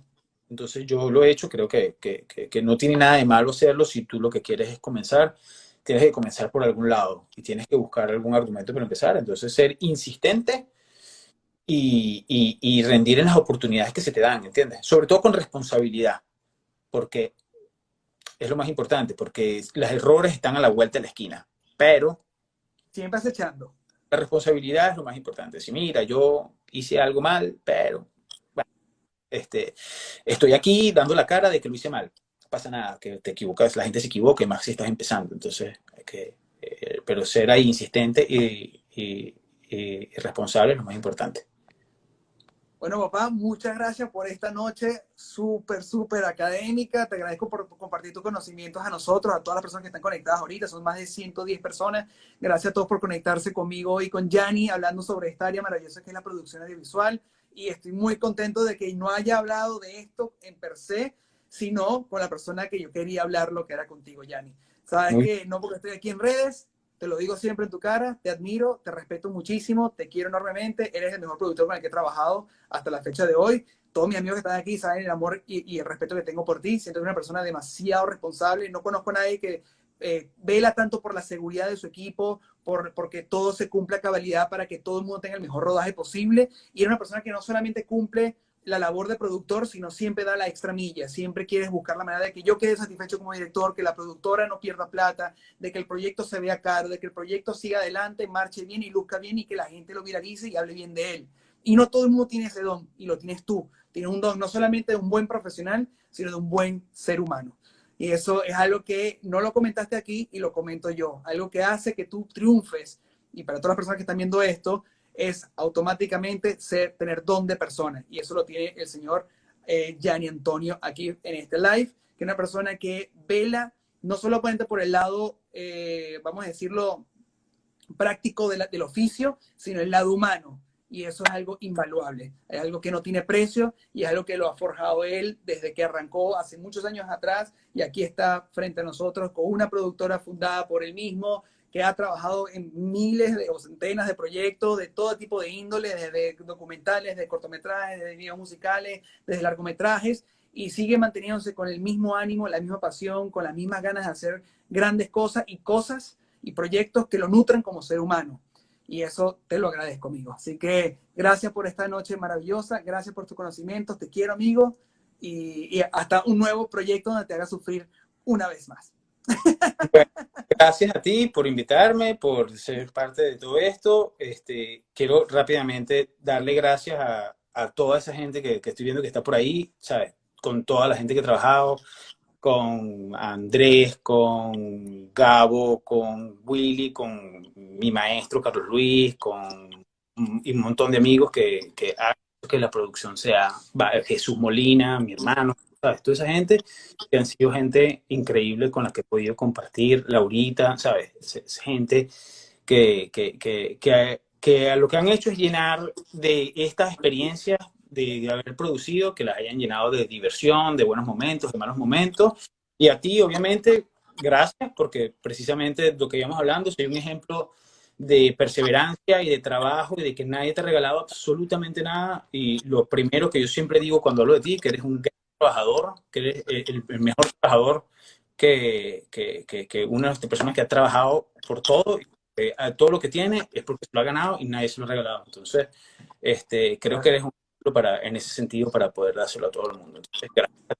Entonces yo lo he hecho, creo que, que, que, no tiene nada de malo hacerlo si tú lo que quieres es comenzar, tienes que comenzar por algún lado y tienes que buscar algún argumento para empezar. Entonces ser insistente y, y, rendir en las oportunidades que se te dan, ¿entiendes? Sobre todo con responsabilidad, porque es lo más importante, porque los errores están a la vuelta de la esquina, pero... Siempre acechando. La responsabilidad es lo más importante. Si mira, yo hice algo mal, pero bueno, este, estoy aquí dando la cara de que lo hice mal. No pasa nada, que te equivocas, la gente se equivoque, más si estás empezando. Entonces, hay que, eh, pero ser ahí insistente y, y, y responsable es lo más importante. Bueno, papá, muchas gracias por esta noche súper, súper académica. Te agradezco por compartir tus conocimientos a nosotros, a todas las personas que están conectadas ahorita. Son más de 110 personas. Gracias a todos por conectarse conmigo y con Yanni, hablando sobre esta área maravillosa que es la producción audiovisual. Y estoy muy contento de que no haya hablado de esto en per se, sino con la persona que yo quería hablar, lo que era contigo, Yanni. Sabes que no porque estoy aquí en redes, te lo digo siempre en tu cara, te admiro, te respeto muchísimo, te quiero enormemente, eres el mejor productor con el que he trabajado hasta la fecha de hoy. Todos mis amigos que están aquí saben el amor y, el respeto que tengo por ti. Siento que eres una persona demasiado responsable. No conozco a nadie que eh, vela tanto por la seguridad de su equipo, por porque todo se cumpla a cabalidad para que todo el mundo tenga el mejor rodaje posible. Y eres una persona que no solamente cumple la labor de productor, sino siempre da la extra milla, siempre quieres buscar la manera de que yo quede satisfecho como director, que la productora no pierda plata, de que el proyecto se vea caro, de que el proyecto siga adelante, marche bien y luzca bien y que la gente lo viralice y hable bien de él. Y no todo el mundo tiene ese don, y lo tienes tú. Tienes un don no solamente de un buen profesional, sino de un buen ser humano. Y eso es algo que no lo comentaste aquí y lo comento yo, algo que hace que tú triunfes. Y para todas las personas que están viendo esto, es automáticamente ser, tener don de persona. Y eso lo tiene el señor eh, Gianni Antonio aquí en este live, que es una persona que vela no solamente por el lado, eh, vamos a decirlo, práctico del oficio, sino el lado humano. Y eso es algo invaluable, es algo que no tiene precio y es algo que lo ha forjado él desde que arrancó hace muchos años atrás y aquí está frente a nosotros con una productora fundada por él mismo, que ha trabajado en miles de, o centenas de proyectos de todo tipo de índole, desde documentales, de cortometrajes, de videos musicales, desde largometrajes, y sigue manteniéndose con el mismo ánimo, la misma pasión, con las mismas ganas de hacer grandes cosas y cosas y proyectos que lo nutran como ser humano. Y eso te lo agradezco, amigo. Así que gracias por esta noche maravillosa, gracias por tus conocimientos, te quiero, amigo, y, hasta un nuevo proyecto donde te haga sufrir una vez más. gracias a ti por invitarme, por ser parte de todo esto. Este, quiero rápidamente darle gracias a, toda esa gente que, estoy viendo que está por ahí, ¿sabes? Con toda la gente que he trabajado, con Andrés, con Gabo, con Willy, con mi maestro Carlos Luis, con y un montón de amigos que, que que la producción sea Jesús Molina, mi hermano, ¿sabes? Toda esa gente que han sido gente increíble con la que he podido compartir, Laurita, ¿sabes? Es gente que, que, que, que, que lo que han hecho es llenar de estas experiencias de haber producido, que las hayan llenado de diversión, de buenos momentos, de malos momentos. Y a ti, obviamente, gracias, porque precisamente lo que íbamos hablando, soy un ejemplo de perseverancia y de trabajo y de que nadie te ha regalado absolutamente nada. Y lo primero que yo siempre digo cuando hablo de ti, que eres un gran trabajador, que eres el, mejor trabajador que, que, que, una de las personas que ha trabajado por todo, eh, todo lo que tiene es porque se lo ha ganado y nadie se lo ha regalado. Entonces, este, creo que eres un ejemplo para, en ese sentido para poder dárselo a todo el mundo. Entonces, gracias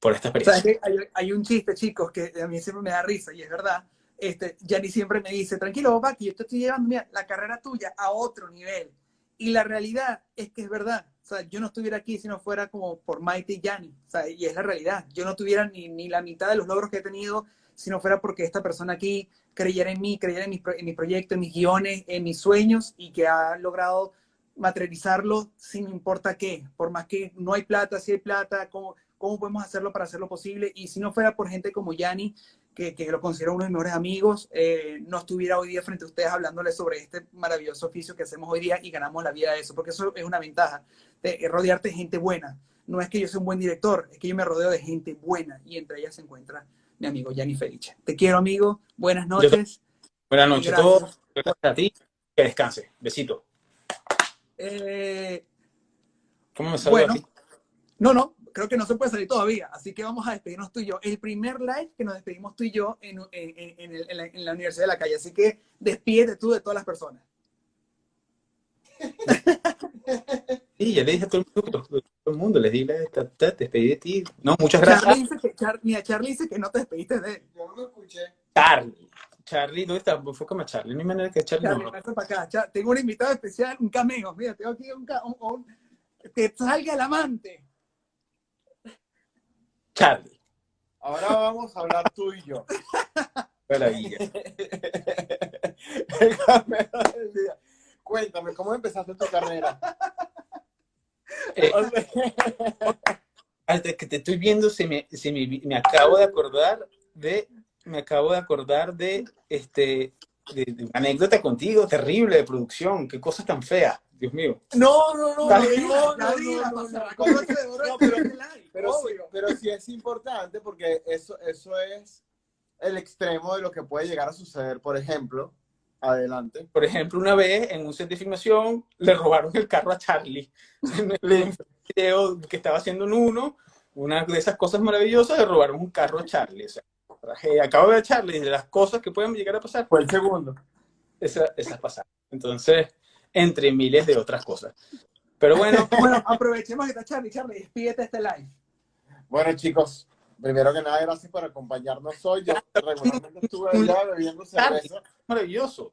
por esta experiencia. Hay, hay, un chiste, chicos, que a mí siempre me da risa y es verdad este, Yanni siempre me dice, tranquilo, papá, que yo te estoy llevando la carrera tuya a otro nivel. Y la realidad es que es verdad. O sea, yo no estuviera aquí si no fuera como por Maite y Yanni. O sea, y es la realidad. Yo no tuviera ni, ni la mitad de los logros que he tenido si no fuera porque esta persona aquí creyera en mí, creyera en mi, en mi proyecto, en mis guiones, en mis sueños y que ha logrado materializarlo sin importa qué. Por más que no hay plata, si hay plata, ¿cómo, cómo podemos hacerlo para hacerlo posible? Y si no fuera por gente como Yanni, que, lo considero uno de mis mejores amigos, eh, no estuviera hoy día frente a ustedes hablándole sobre este maravilloso oficio que hacemos hoy día y ganamos la vida de eso, porque eso es una ventaja, de rodearte de gente buena. No es que yo sea un buen director, es que yo me rodeo de gente buena y entre ellas se encuentra mi amigo Gianni Felice. Te quiero, amigo. Buenas noches. Buenas noches a todos. Gracias a ti. Que descanse. Besito. Eh, ¿Cómo me bueno, No, no, creo que no se puede salir todavía, así que vamos a despedirnos tú y yo. El primer live que nos despedimos tú y yo en, la, Universidad de la Calle, así que despídete tú de todas las personas. Sí, ya le dije a todo el mundo, todo el mundo les dije, te despedí de ti. No, muchas gracias. Charlie dice que, mira, Charlie dice que no te despediste de él. Yo no lo escuché. Charlie. Charlie, ¿dónde está? Enfócame a Charlie. No hay manera que Charlie, Charlie no. para acá. tengo un invitado especial, un cameo. Mira, tengo aquí un, un, un que salga el amante. Charlie. Ahora vamos a hablar tú y yo. Maravilla. Cuéntame, ¿cómo empezaste tu carrera? Eh, Hasta que te estoy viendo, se me, se me, me, acabo de acordar de, me acabo de acordar de, este, de, de una anécdota contigo terrible de producción, qué cosa tan fea. Dios mío. No, no, no, no, no, no, pero, sí, pero sí es importante porque eso, eso es el extremo de lo que puede llegar a suceder. Por ejemplo, adelante. Por ejemplo, una vez en un set de filmación le robaron el carro a Charlie. En el video que estaba haciendo en uno, una de esas cosas maravillosas, le robaron un carro a Charlie. O sea, acabo de ver a Charlie de las cosas que pueden llegar a pasar. Fue el segundo. Esa, esas pasadas. Entonces, entre miles de otras cosas. Pero bueno. bueno, aprovechemos que está Charlie. Charlie, despídete este live. Bueno, chicos, primero que nada, gracias por acompañarnos hoy. Yo regularmente estuve allá bebiendo cerveza. Maravilloso.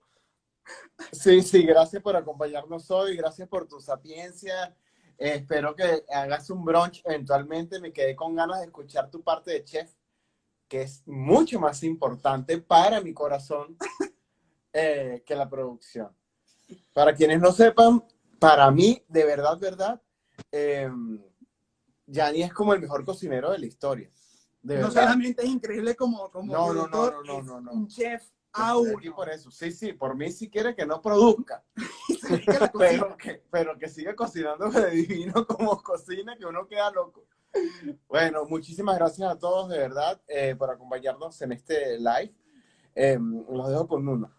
Sí, sí, gracias por acompañarnos hoy, gracias por tu sapiencia. espero que hagas un brunch eventualmente. Me quedé con ganas de escuchar tu parte de chef, que es mucho más importante para mi corazón eh, que la producción. Para quienes no sepan, para mí, de verdad, verdad, eh, Gianni es como el mejor cocinero de la historia. no solamente es increíble como, como no, no, no, no, un chef Aquí por eso. Sí, sí, por mí si quiere que no produzca. pero, que, pero que siga cocinando de divino como cocina, que uno queda loco. Bueno, muchísimas gracias a todos de verdad eh, por acompañarnos en este live. Eh, los dejo con uno.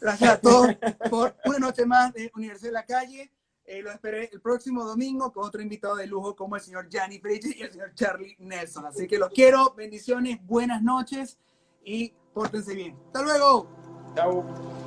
Gracias a todos por una noche más de Universidad de la Calle. Eh, lo esperé el próximo domingo con otro invitado de lujo como el señor Gianni Bridges y el señor Charlie Nelson. Así que los quiero, bendiciones, buenas noches y pórtense bien. Hasta luego. Chao.